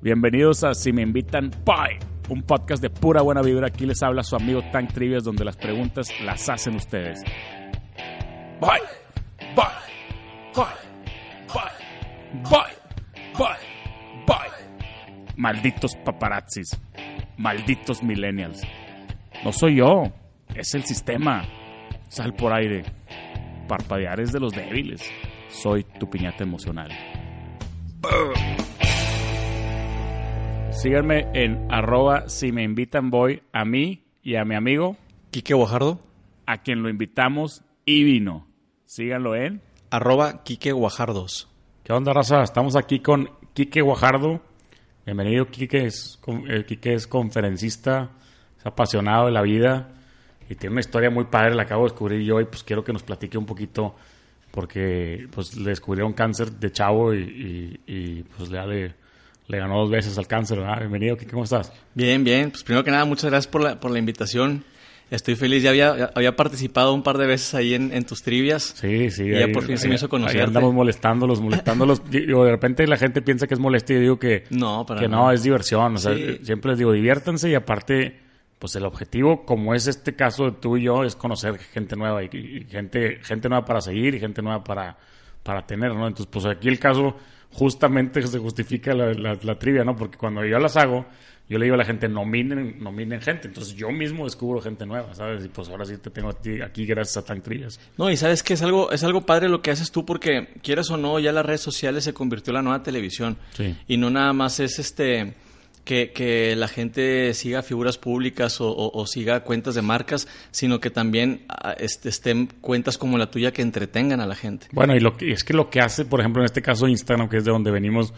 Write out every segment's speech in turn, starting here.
Bienvenidos a Si Me Invitan Bye, un podcast de pura buena vibra. Aquí les habla su amigo Tank Trivias, donde las preguntas las hacen ustedes. Bye, bye, bye, bye, bye, bye, bye. Malditos paparazzis, malditos millennials. No soy yo, es el sistema. Sal por aire. Parpadear es de los débiles. Soy tu piñata emocional. Síganme en arroba si me invitan voy a mí y a mi amigo, Quique Guajardo, a quien lo invitamos y vino. Síganlo en. arroba Quique Guajardos. ¿Qué onda, raza? Estamos aquí con Quique Guajardo. Bienvenido, Quique. Es, eh, Quique es conferencista, es apasionado de la vida y tiene una historia muy padre. La acabo de descubrir yo y pues quiero que nos platique un poquito porque pues le descubrieron cáncer de chavo y, y- y, pues le, le, le ganó dos veces al cáncer. ¿verdad? Bienvenido, Quique. ¿Cómo estás? Bien, bien. Pues primero que nada, muchas gracias por la, por la invitación. Estoy feliz. Ya había, ya había participado un par de veces ahí en, en tus trivias. Sí, sí. Y ya por fin se me hizo Ahí conocerte. andamos molestándolos, molestándolos. Digo, de repente la gente piensa que es molesto y digo que, No, para que no, es diversión. O sea, Sí. siempre les digo, diviértanse y aparte, pues el objetivo, como es este caso de tú y yo, es conocer gente nueva y, y gente, gente nueva para seguir y gente nueva para, para tener, ¿no? Entonces, pues aquí el caso justamente se justifica la, la- la trivia, ¿no? Porque cuando yo las hago, yo le digo a la gente, nominen, nominen gente. Entonces yo mismo descubro gente nueva, ¿sabes? Y pues ahora sí te tengo a ti aquí gracias a Tan. No, y sabes que es algo, es algo padre lo que haces tú porque, quieras o no, ya las redes sociales se convirtió en la nueva televisión. Sí. Y no nada más es este que, que la gente siga figuras públicas o, siga cuentas de marcas, sino que también ah, este, estén cuentas como la tuya que entretengan a la gente. Bueno, y lo que, es que lo que hace, por ejemplo, en este caso Instagram, que es de donde venimos,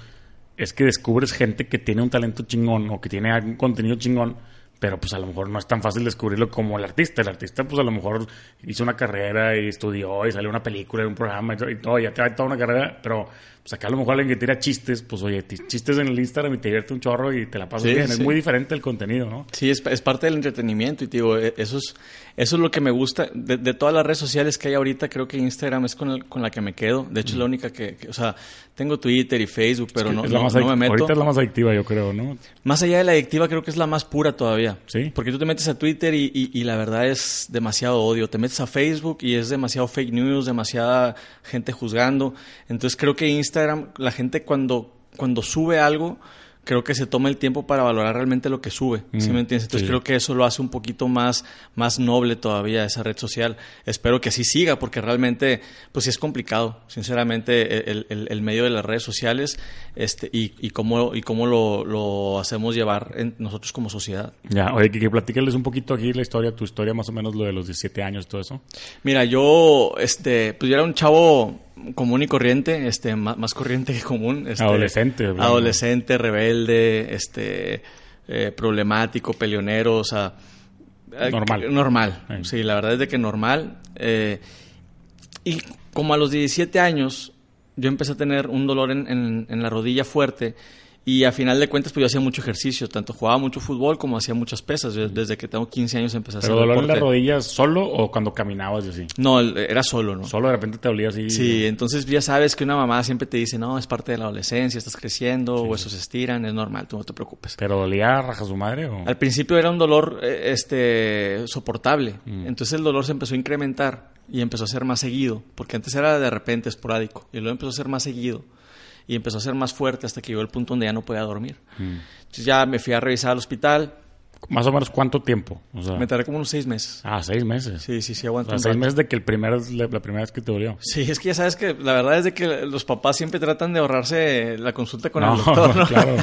es que descubres gente que tiene un talento chingón o que tiene algún contenido chingón, pero pues a lo mejor no es tan fácil descubrirlo como el artista. El artista, pues a lo mejor hizo una carrera y estudió y salió una película un programa y todo, ya trae toda una carrera, pero pues acá a lo mejor alguien que tira chistes, pues oye, chistes en el Instagram y te divierte un chorro y te la pasas Sí, bien. Es sí. muy diferente el contenido, ¿no? Sí, es, es parte del entretenimiento y te digo, eh, eso es, eso es lo que me gusta. De, de todas las redes sociales que hay ahorita, creo que Instagram es con, el- con la que me quedo. De hecho, es la única que, que- o sea, tengo Twitter y Facebook, pero no, Es no- no me meto. Ahorita es la más adictiva, yo creo, ¿no? Más allá de la adictiva, creo que es la más pura todavía. Sí. Porque tú te metes a Twitter y, y- y la verdad es demasiado odio. Te metes a Facebook y es demasiado fake news, demasiada gente juzgando. Entonces creo que Instagram, la gente cuando, cuando sube algo, creo que se toma el tiempo para valorar realmente lo que sube. ¿Sí Mm, me entiendes? Entonces sí. creo que eso lo hace un poquito más, más noble todavía esa red social. Espero que así siga porque realmente, pues sí es complicado, sinceramente, el, el- el medio de las redes sociales este, y, y cómo, y cómo lo, lo hacemos llevar en- nosotros como sociedad. Ya, oye, que, que platícales un poquito aquí la historia, tu historia más o menos, lo de los 17 años, todo eso. Mira, yo, este, pues yo era un chavo común y corriente, este, más, más corriente que común. Este, Adolescente. Adolescente, rebelde, este, eh, problemático, peleonero, o sea... eh, Normal. Normal, Sí. sí, la verdad es de que normal. eh, y como a los 17 años, yo empecé a tener un dolor en, en- en la rodilla fuerte. Y a final de cuentas, pues yo hacía mucho ejercicio. Tanto jugaba mucho fútbol como hacía muchas pesas. Yo Desde que tengo 15 años empecé a hacer ¿Pero dolor en las rodillas solo o cuando caminabas y así? No, era solo, ¿no? Solo de repente te dolía así. Sí, entonces ya sabes que una mamá siempre te dice, no, es parte de la adolescencia, estás creciendo, huesos se estiran, es normal, tú no te preocupes. ¿Pero dolía raja su madre o...? Al principio era un dolor eh, este, soportable, Mm. entonces el dolor se empezó a incrementar y empezó a ser más seguido, porque antes era de repente esporádico, y luego empezó a ser más seguido y empezó a ser más fuerte hasta que llegó el punto donde ya no podía dormir. Mm. Entonces ya me fui a revisar al hospital, Más o menos cuánto tiempo? O sea, me tardé como unos seis meses. ah, seis meses. Sí, sí, sí, O aguanté sea, seis rato. meses de que el primer, la, la primera vez que te dolió. Sí, es que ya sabes que la verdad es de que los papás siempre tratan de ahorrarse la consulta con no, el doctor, ¿no? claro.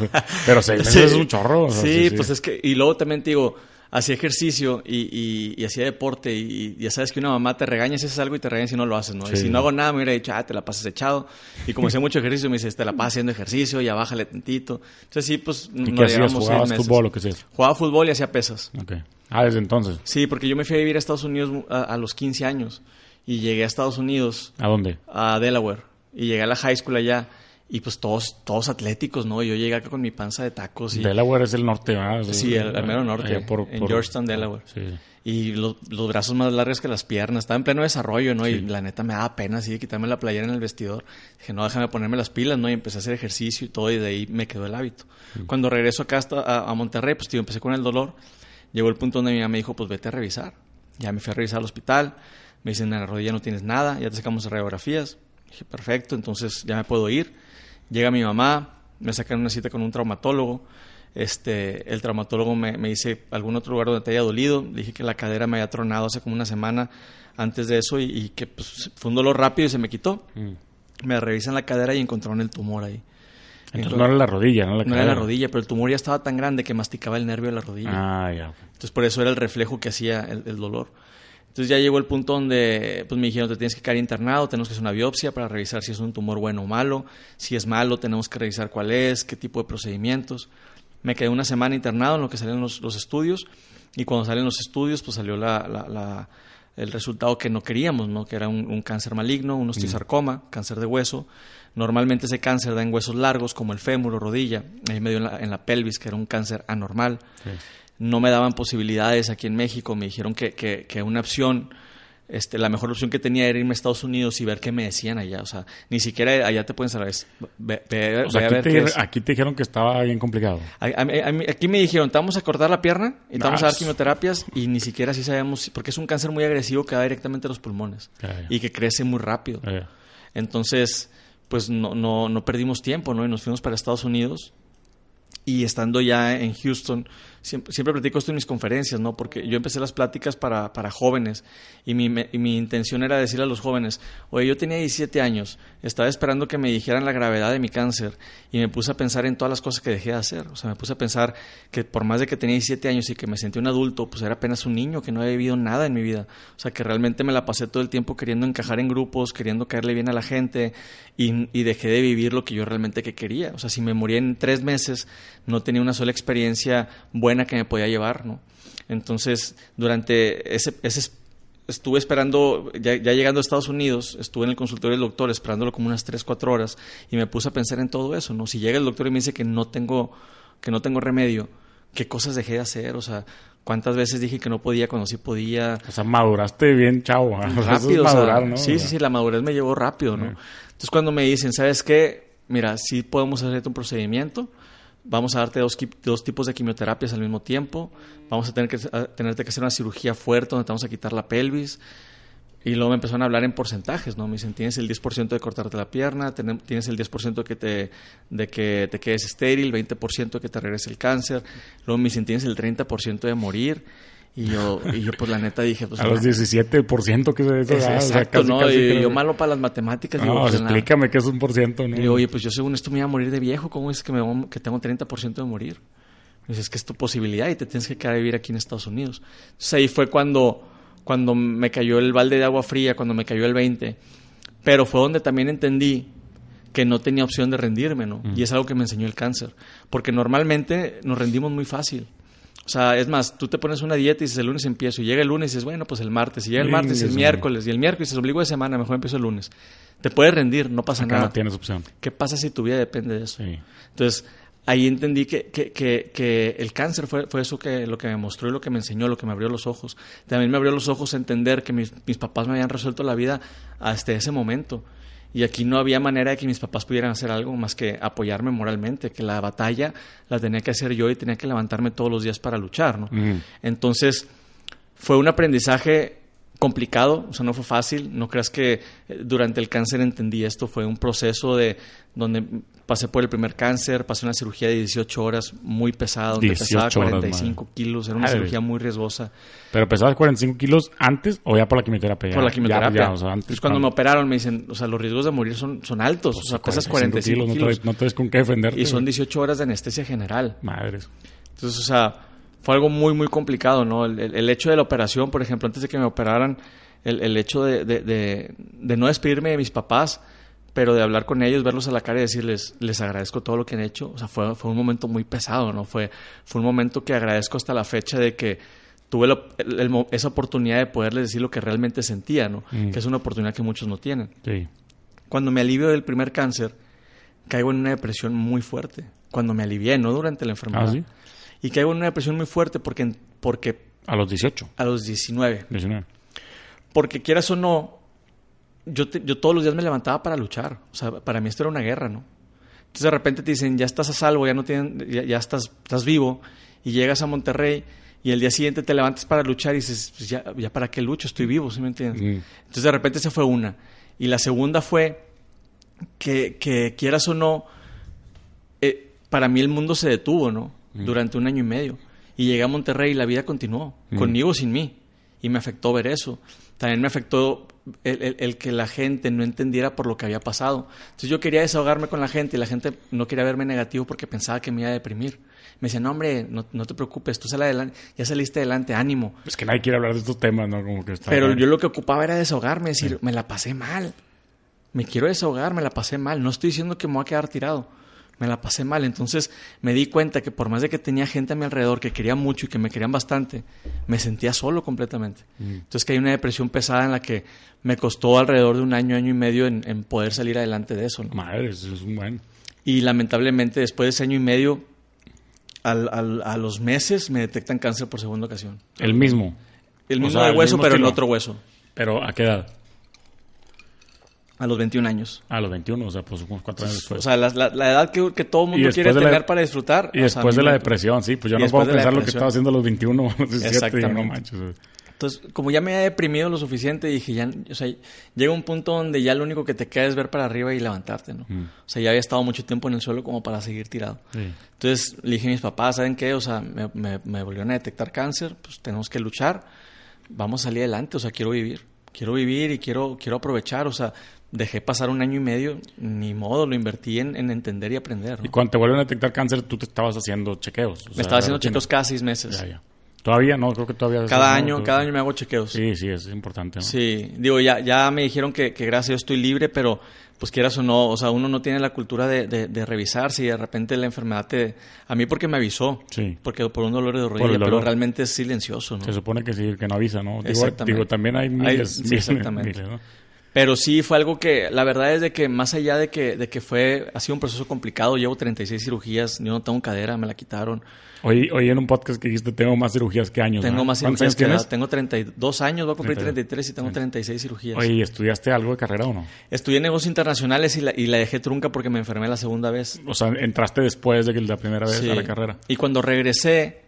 Pero seis meses Sí. es un chorro. o sea, sí, pues es que, y luego también te digo, hacía ejercicio y, y, hacía deporte y, ya sabes que una mamá te regaña si haces algo y te regaña si no lo haces, ¿no? Y si no hago nada me hubiera dicho, ah, te la pasas echado. Y como hacía mucho ejercicio me dice, te la pasas haciendo ejercicio, ya bájale tantito. Entonces sí, pues ¿Y qué hacías? ¿Jugabas fútbol o qué hacías? Jugaba fútbol y hacía pesas. Ok. Ah, desde entonces. Sí, porque yo me fui a vivir a Estados Unidos a, a los 15 años y llegué a Estados Unidos. ¿A dónde? A Delaware. Y llegué a la high school allá y pues todos, todos atléticos, ¿no? Yo llegué acá con mi panza de tacos. Y... Delaware es el norte, ¿verdad? Sí, el, mero norte, en Georgetown, Delaware. Sí. Y los, brazos más largos que las piernas. Estaba en pleno desarrollo, ¿no? Y la neta me daba pena así de quitarme la playera en el vestidor. Dije, no, déjame ponerme las pilas, ¿no? Y empecé a hacer ejercicio y todo, y de ahí me quedó el hábito. Mm. Cuando regreso acá hasta, a, Monterrey, pues tío, empecé con el dolor. Llegó el punto donde mi mamá me dijo, pues vete a revisar. Ya me fui a revisar al hospital. Me dicen, en la rodilla no tienes nada, ya te sacamos radiografías. Dije, perfecto, entonces ya me puedo ir. Llega mi mamá, me sacan una cita con un traumatólogo. Este, el traumatólogo me, dice algún otro lugar donde te haya dolido. dije que la cadera me había tronado hace como una semana antes de eso y, que pues, fue un dolor rápido y se me quitó. Mm. Me revisan la cadera y encontraron el tumor ahí. Entonces, no era la rodilla, ¿no? La no era la rodilla, pero el tumor ya estaba tan grande que masticaba el nervio de la rodilla. Ah, ya. Entonces por eso era el reflejo que hacía el dolor. Entonces ya llegó el punto donde pues, me dijeron, te tienes que quedar internado, tenemos que hacer una biopsia para revisar si es un tumor bueno o malo. Si es malo, tenemos que revisar cuál es, qué tipo de procedimientos. Me quedé una semana internado en lo que salen los, estudios y cuando salen los estudios pues salió la, el resultado que no queríamos, ¿no? que era un, cáncer maligno, un osteosarcoma, cáncer de hueso. Normalmente ese cáncer da en huesos largos como el fémur o rodilla, ahí medio en la, pelvis, que era un cáncer anormal no me daban posibilidades aquí en México, me dijeron que, que, una opción, este, la mejor opción que tenía era irme a Estados Unidos y ver qué me decían allá, o sea, ni siquiera allá te pueden saber, ve, aquí, te, dijeron que estaba bien complicado. aquí me dijeron, te vamos a cortar la pierna y te vamos a dar quimioterapias y ni siquiera así sabemos, porque es un cáncer muy agresivo que va directamente a los pulmones y que crece muy rápido. Entonces, pues no, no, no perdimos tiempo, ¿no? Y nos fuimos para Estados Unidos y estando ya en Houston, siempre, siempre platico esto en mis conferencias, ¿no? Porque yo empecé las pláticas para, para jóvenes y mi, mi, intención era decirle a los jóvenes, oye, yo tenía 17 años, estaba esperando que me dijeran la gravedad de mi cáncer y me puse a pensar en todas las cosas que dejé de hacer. O sea, me puse a pensar que por más de que tenía 17 años y que me sentí un adulto, pues era apenas un niño que no había vivido nada en mi vida. O sea, que realmente me la pasé todo el tiempo queriendo encajar en grupos, queriendo caerle bien a la gente y, y dejé de vivir lo que yo realmente que quería. O sea, si me morí en tres meses, no tenía una sola experiencia buena que me podía llevar, ¿no? Entonces, durante ese, ese estuve esperando, ya, llegando a Estados Unidos, estuve en el consultorio del doctor esperándolo como unas 3, 4 horas y me puse a pensar en todo eso, ¿no? Si llega el doctor y me dice que no tengo, que no tengo remedio, ¿qué cosas dejé de hacer? O sea, ¿cuántas veces dije que no podía cuando sí podía? O sea, maduraste bien, chavo. Rápido, ¿no? Sí, sí, sí, la madurez me llevó rápido, ¿no? Entonces cuando me dicen, ¿sabes qué? Mira, sí podemos hacerte un procedimiento, vamos a darte dos, tipos de quimioterapias al mismo tiempo, vamos a tener que tenerte que hacer una cirugía fuerte donde te vamos a quitar la pelvis. Y luego me empezaron a hablar en porcentajes, ¿no? Me dicen, tienes el 10% de cortarte la pierna, tienes el 10% que te, de que te quedes estéril, 20% de que te regrese el cáncer. Luego me dicen, tienes el 30% de morir. Y yo, y yo pues la neta dije, pues... A los 17% que es eso. exacto, ¿no? y yo malo para las matemáticas. No, pues, explícame qué es un por ciento, ¿no? Y oye, pues yo según esto me iba a morir de viejo, ¿cómo es que, me, que tengo 30% de morir? Y dices, es que es tu posibilidad y te tienes que quedar a vivir aquí en Estados Unidos. Entonces ahí fue cuando, cuando me cayó el balde de agua fría, cuando me cayó el 20. Pero fue donde también entendí que no tenía opción de rendirme, ¿no? Mm. Y es algo que me enseñó el cáncer. Porque normalmente nos rendimos muy fácil. O sea, es más, tú te pones una dieta y dices el lunes empiezo y llega el lunes y dices, bueno, pues el martes, y llega el martes y el miércoles, y el miércoles se obligó de semana, mejor empiezo el lunes. Te puedes rendir, no pasa nada. No tienes opción. ¿Qué pasa si tu vida depende de eso? Entonces, ahí entendí que, que, que, el cáncer fue, fue, eso que lo que me mostró y lo que me enseñó, lo que me abrió los ojos. También me abrió los ojos a entender que mis, mis papás me habían resuelto la vida hasta ese momento. Y aquí no había manera de que mis papás pudieran hacer algo más que apoyarme moralmente, que la batalla la tenía que hacer yo y tenía que levantarme todos los días para luchar, ¿no? Entonces, fue un aprendizaje complicado, o sea, no fue fácil, no creas que eh, durante el cáncer entendí esto, fue un proceso de donde pasé por el primer cáncer, pasé una cirugía de 18 horas muy pesada, donde pesaba 45 kilos, era una cirugía muy riesgosa. ¿Pero pesabas 45 kilos antes o ya por la quimioterapia? Por la quimioterapia. antes, cuando me operaron me dicen, o sea, los riesgos de morir son, son altos, o sea, pesas 45 kilos. No, tienes, con qué defenderte. Y son 18 horas de anestesia general. Madres. Entonces, o sea, fue algo muy, muy complicado, ¿no? El, el- el hecho de la operación, por ejemplo, antes de que me operaran, el, el hecho de, de- de- de no despedirme de mis papás, pero de hablar con ellos, verlos a la cara y decirles, les agradezco todo lo que han hecho, o sea, fue, fue un momento muy pesado, ¿no? Fue, fue un momento que agradezco hasta la fecha de que tuve la- el- el mo- esa oportunidad de poderles decir lo que realmente sentía, ¿no? Mm. Que es una oportunidad que muchos no tienen. Sí. Cuando me alivio del primer cáncer, caigo en una depresión muy fuerte. Cuando me alivié, no durante la enfermedad. Ah, ¿sí? Y caigo en una depresión muy fuerte porque, porque A los 18, a los 19, 19. porque quieras o no, yo, te- yo todos los días me levantaba para luchar. O sea, para mí esto era una guerra, ¿no? Entonces de repente te dicen, ya estás a salvo, ya no tienen, ya, ya estás, estás vivo, y llegas a Monterrey, y el día siguiente te levantas para luchar y dices, pues ya, ya para qué lucho, estoy vivo, ¿sí me entiendes? Mm. Entonces de repente esa fue una. Y la segunda fue que, que quieras o no, eh, para mí el mundo se detuvo, ¿no? Durante un año y medio. Y llegué a Monterrey y la vida continuó, Mm. conmigo sin mí. Y me afectó ver eso. También me afectó el, el- el que la gente no entendiera por lo que había pasado. Entonces yo quería desahogarme con la gente y la gente no quería verme negativo porque pensaba que me iba a deprimir. Me decían, no, hombre, no, no te preocupes, tú sal adelante, ya saliste adelante, ánimo. Es que nadie quiere hablar de estos temas, ¿no? Como que está Pero yo lo que ocupaba era desahogarme, decir, me la pasé mal. Me quiero desahogar, me la pasé mal. No estoy diciendo que me voy a quedar tirado. Me la pasé mal. Entonces me di cuenta que por más de que tenía gente a mi alrededor que quería mucho y que me querían bastante, me sentía solo completamente. Entonces que hay una depresión pesada en la que me costó alrededor de un año, año y medio en, en poder salir adelante de eso. ¿no? Madre, eso es un buen. Y lamentablemente después de ese año y medio, al- al- a los meses me detectan cáncer por segunda ocasión. El mismo. El O mismo sea, de hueso, mismo pero en otro hueso. Pero ¿a qué edad? A los 21 años. A los 21, o sea, pues unos cuatro años después. O sea, la, la- la edad que, que todo el mundo quiere la- tener para disfrutar. y sea, después de la depresión, sí, pues yo no puedo pensar lo que estaba haciendo a los 21 o a los 17, digo, no manches. güey. Entonces, como ya me había deprimido lo suficiente, dije, ya, o sea, llega un punto donde ya lo único que te queda es ver para arriba y levantarte, ¿no? Mm. O sea, ya había estado mucho tiempo en el suelo como para seguir tirado. Sí. Entonces le dije a mis papás, ¿saben qué? O sea, me, me, me volvieron a detectar cáncer, pues tenemos que luchar, vamos a salir adelante, o sea, quiero vivir, quiero vivir y quiero, quiero aprovechar, o sea, dejé pasar un año y medio, ni modo, lo invertí en, en entender y aprender, ¿no? Y cuando te vuelven a detectar cáncer, tú te estabas haciendo chequeos. o Me sea, estaba haciendo chequeos cada seis meses. Ya, ya. Todavía no, creo que todavía. Cada año, creo- cada año me hago chequeos. Sí, sí, es importante. ¿no? Sí, digo, ya, ya me dijeron que, que gracias a Dios estoy libre, pero pues quieras o no, o sea, uno no tiene la cultura de, de, de revisarse y de repente la enfermedad te... A mí porque me avisó, Sí. porque por un dolor de rodilla, pero realmente es silencioso, ¿no? Se supone que sí, que no avisa, ¿no? Digo, Exactamente. digo, también hay miles, sí, miles, exactamente. miles, ¿no? Pero sí fue algo que, la verdad es de que más allá de que, de que fue, ha sido un proceso complicado, llevo 36 cirugías, yo no tengo cadera, me la quitaron, Oí, oí en un podcast que dijiste, tengo más cirugías que años. tengo ¿no? más ¿Cuántos cirugías años que tienes? tengo 32 años, voy a cumplir 32. 33 y tengo 36 cirugías. Oye, ¿y ¿estudiaste algo de carrera o no? Estudié negocios internacionales y la, y la dejé trunca porque me enfermé la segunda vez. O sea, entraste después de que la primera vez Sí. a la carrera. Y cuando regresé,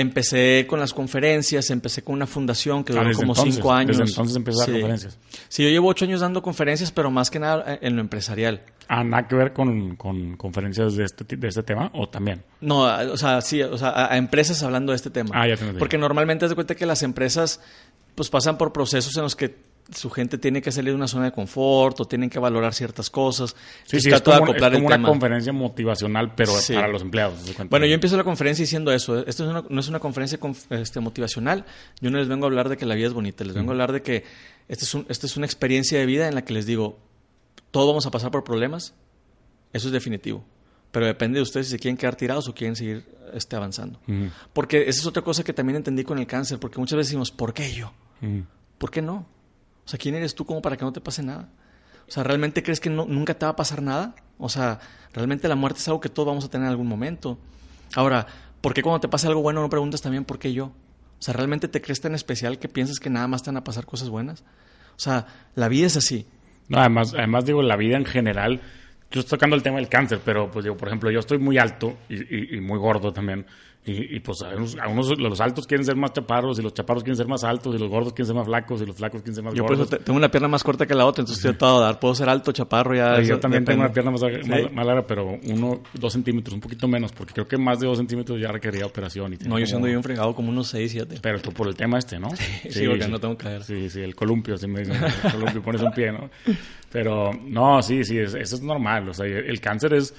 empecé con las conferencias, empecé con una fundación que Ah, duró como entonces, cinco años. desde entonces empecé a dar conferencias. Sí, yo llevo ocho años dando conferencias, pero más que nada eh, en lo empresarial. Ah, nada que ver con, con conferencias de este, de este tema, o también. No, o sea, sí, o sea, a, a empresas hablando de este tema. Ah, ya te. Porque normalmente haz de cuenta que las empresas pues pasan por procesos en los que su gente tiene que salir de una zona de confort o tienen que valorar ciertas cosas. Sí, sí, es como, es como una tema. conferencia motivacional, pero Sí. para los empleados. Bueno, yo empiezo la conferencia diciendo eso. Esto es una- no es una conferencia conf- este, motivacional. Yo no les vengo a hablar de que la vida es bonita. Les vengo a hablar de que esta es, un- esta es una experiencia de vida en la que les digo, todos vamos a pasar por problemas. Eso es definitivo. Pero depende de ustedes si se quieren quedar tirados o quieren seguir este, avanzando. Porque esa es otra cosa que también entendí con el cáncer. Porque muchas veces decimos, ¿por qué yo? ¿Por qué no? O sea, ¿quién eres tú como para que no te pase nada? O sea, ¿realmente crees que nunca te va a pasar nada? O sea, ¿realmente la muerte es algo que todos vamos a tener en algún momento? Ahora, ¿por qué cuando te pasa algo bueno no preguntas también por qué yo? O sea, ¿realmente te crees tan especial que piensas que nada más te van a pasar cosas buenas? O sea, la vida es así. No, además, además digo, la vida en general, yo estoy tocando el tema del cáncer, pero pues digo, por ejemplo, yo estoy muy alto y muy gordo también. Y, y, pues a unos, a unos los altos quieren ser más chaparros y los chaparros quieren ser más altos y los gordos quieren ser más flacos y los flacos quieren ser más Yo por gordos. eso te- tengo una pierna más corta que la otra, entonces estoy tratado de dar. Puedo ser alto, chaparro, ya. Eso yo también tengo una pierna más, Sí. más, larga, pero uno, dos centímetros, un poquito menos, porque creo que más de dos centímetros ya requería operación. Y No, yo siendo bien fregado como unos 6, 7. Pero tú por el tema este, ¿no? Sí, porque no tengo cadera. Sí, sí, el columpio, así me dicen, el columpio, pones un pie, ¿no? Pero, no, sí, sí, es- eso es normal, o sea, el cáncer es,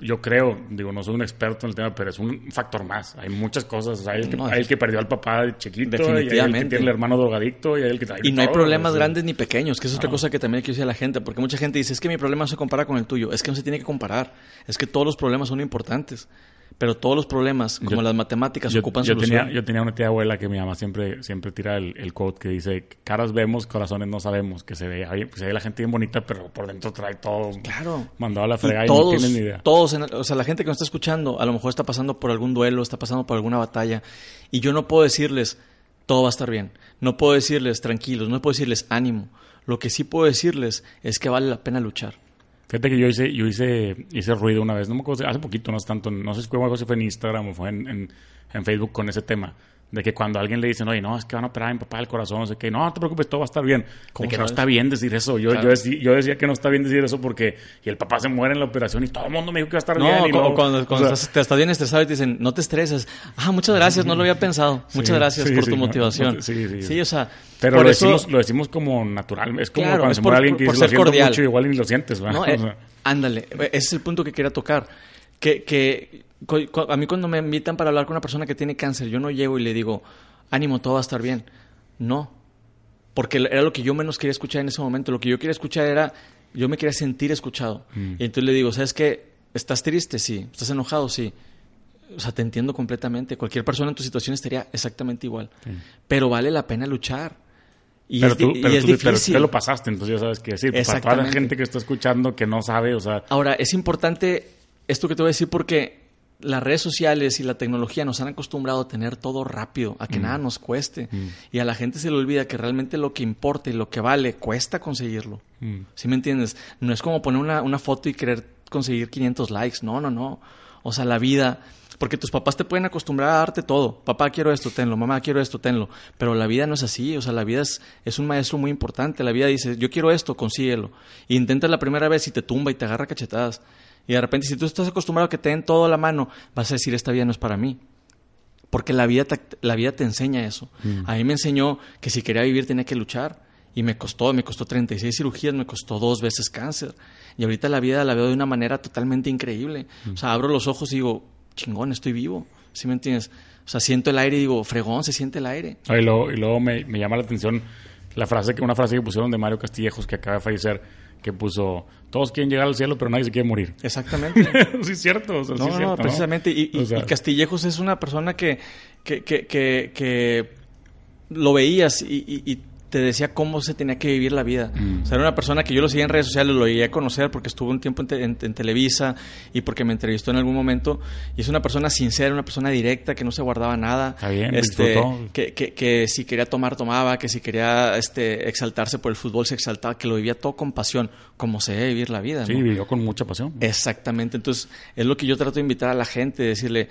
yo creo, digo, no soy un experto en el tema, pero es un factor más. Hay muchas cosas. Hay el que, No, hay el que perdió al papá de chiquito, y hay el que Definitivamente. tiene el hermano drogadicto, y hay el que Y no hay problemas grandes ni pequeños, que es otra No. cosa que también quiero decir a la gente, porque mucha gente dice, es que mi problema no se compara con el tuyo, es que no se tiene que comparar, es que todos los problemas son importantes, pero todos los problemas, como Yo- las matemáticas, Yo, ocupan yo solución. tenía, yo tenía una tía abuela que mi mamá siempre, siempre tira el, el quote que dice, caras vemos, corazones no sabemos, que se ve, pues, se ve la gente bien bonita, pero por dentro trae todo Claro. mandado a la fregada y, todos, no tienen ni idea. todos, en o sea, la gente que nos está escuchando, a lo mejor está pasando por algún duelo, está pasando por alguna batalla, y yo no puedo decirles, todo va a estar bien. No puedo decirles, tranquilos, no puedo decirles, ánimo. Lo que sí puedo decirles es que vale la pena luchar. Fíjate que yo hice, yo hice, hice ruido una vez, no me acuerdo, hace poquito, no es tanto, no sé si fue, si fue en Instagram o fue en, en- en Facebook con ese tema. De que cuando alguien le dicen, oye, no, es que van a operar a mi papá del corazón, no sé qué, no, no te preocupes, todo va a estar bien. De ¿Cómo que no está bien decir eso. Yo, Claro. yo, decí- yo decía que no está bien decir eso porque, y el papá se muere en la operación y todo el mundo me dijo que va a estar No, bien. y luego- cuando, o cuando sea, estás, te estás bien estresado y te dicen, no te estreses. Ah, muchas gracias, no lo había pensado. Muchas gracias sí, por sí, tu no, motivación. no, sí, sí. o sea, Pero lo, eso- decimos, lo decimos como natural. Es como Claro, cuando es se por- muere alguien que dice, lo siento cordial. mucho igual ni lo sientes. ¿verdad? No, O eh, sea, ándale, ese es el punto que quería tocar. Que, a mí cuando me invitan para hablar con una persona que tiene cáncer, yo no llego y le digo, ánimo, todo va a estar bien. No, porque era lo que yo menos quería escuchar en ese momento. Lo que yo quería escuchar era, yo me quería sentir escuchado. Mm. Y entonces le digo, ¿sabes qué? ¿Estás triste? Sí. ¿Estás enojado? Sí. O sea, te entiendo completamente. Cualquier persona en tu situación estaría exactamente igual. Pero vale la pena luchar. Y pero es, tú, y pero es tú- pero tú difícil. ya lo pasaste, entonces ya sabes qué decir. Pues para toda la gente que está escuchando que no sabe, o sea, Ahora, es importante esto que te voy a decir porque las redes sociales y la tecnología nos han acostumbrado a tener todo rápido, a que nada nos cueste. Y a la gente se le olvida que realmente lo que importa y lo que vale cuesta conseguirlo. mm, ¿Sí me entiendes? No es como poner una, una foto y querer conseguir 500 likes. No, no, no. O sea, la vida... Porque tus papás te pueden acostumbrar a darte todo. Papá, quiero esto, tenlo. Mamá, quiero esto, tenlo. Pero la vida no es así. O sea, la vida es, es un maestro muy importante. La vida dice, yo quiero esto, consíguelo. Y intentas la primera vez y te tumba y te agarra cachetadas. Y de repente, si tú estás acostumbrado a que te den todo la mano, vas a decir, esta vida no es para mí. Porque la vida te, la vida te enseña eso. A mí me enseñó que si quería vivir tenía que luchar. Y me costó, me costó 36 cirugías, me costó dos veces cáncer. Y ahorita la vida la veo de una manera totalmente increíble. O sea, abro los ojos y digo, chingón, estoy vivo. ¿Sí me entiendes? O sea, siento el aire y digo, fregón, se siente el aire. y luego, y luego me, me llama la atención la frase que una frase que pusieron de Mario Castillejos que acaba de fallecer, que puso, todos quieren llegar al cielo, pero nadie se quiere morir. Exactamente. sí, es cierto. o sea, sí No, es no, cierto, precisamente. Y, y- O sea, y Castillejos es una persona que, que, que, que, que lo veías y- y te decía cómo se tenía que vivir la vida. Mm. O sea, era una persona que yo lo seguía en redes sociales, lo llegué a conocer porque estuvo un tiempo en, te- en- en Televisa y porque me entrevistó en algún momento. Y es una persona sincera, una persona directa, que no se guardaba nada. Está bien, este, que, que, que si quería tomar, tomaba, que si quería este, exaltarse por el fútbol, se exaltaba, que lo vivía todo con pasión, como se debe vivir la vida. sí, ¿no? vivió con mucha pasión. Exactamente. Entonces, es lo que yo trato de invitar a la gente, decirle,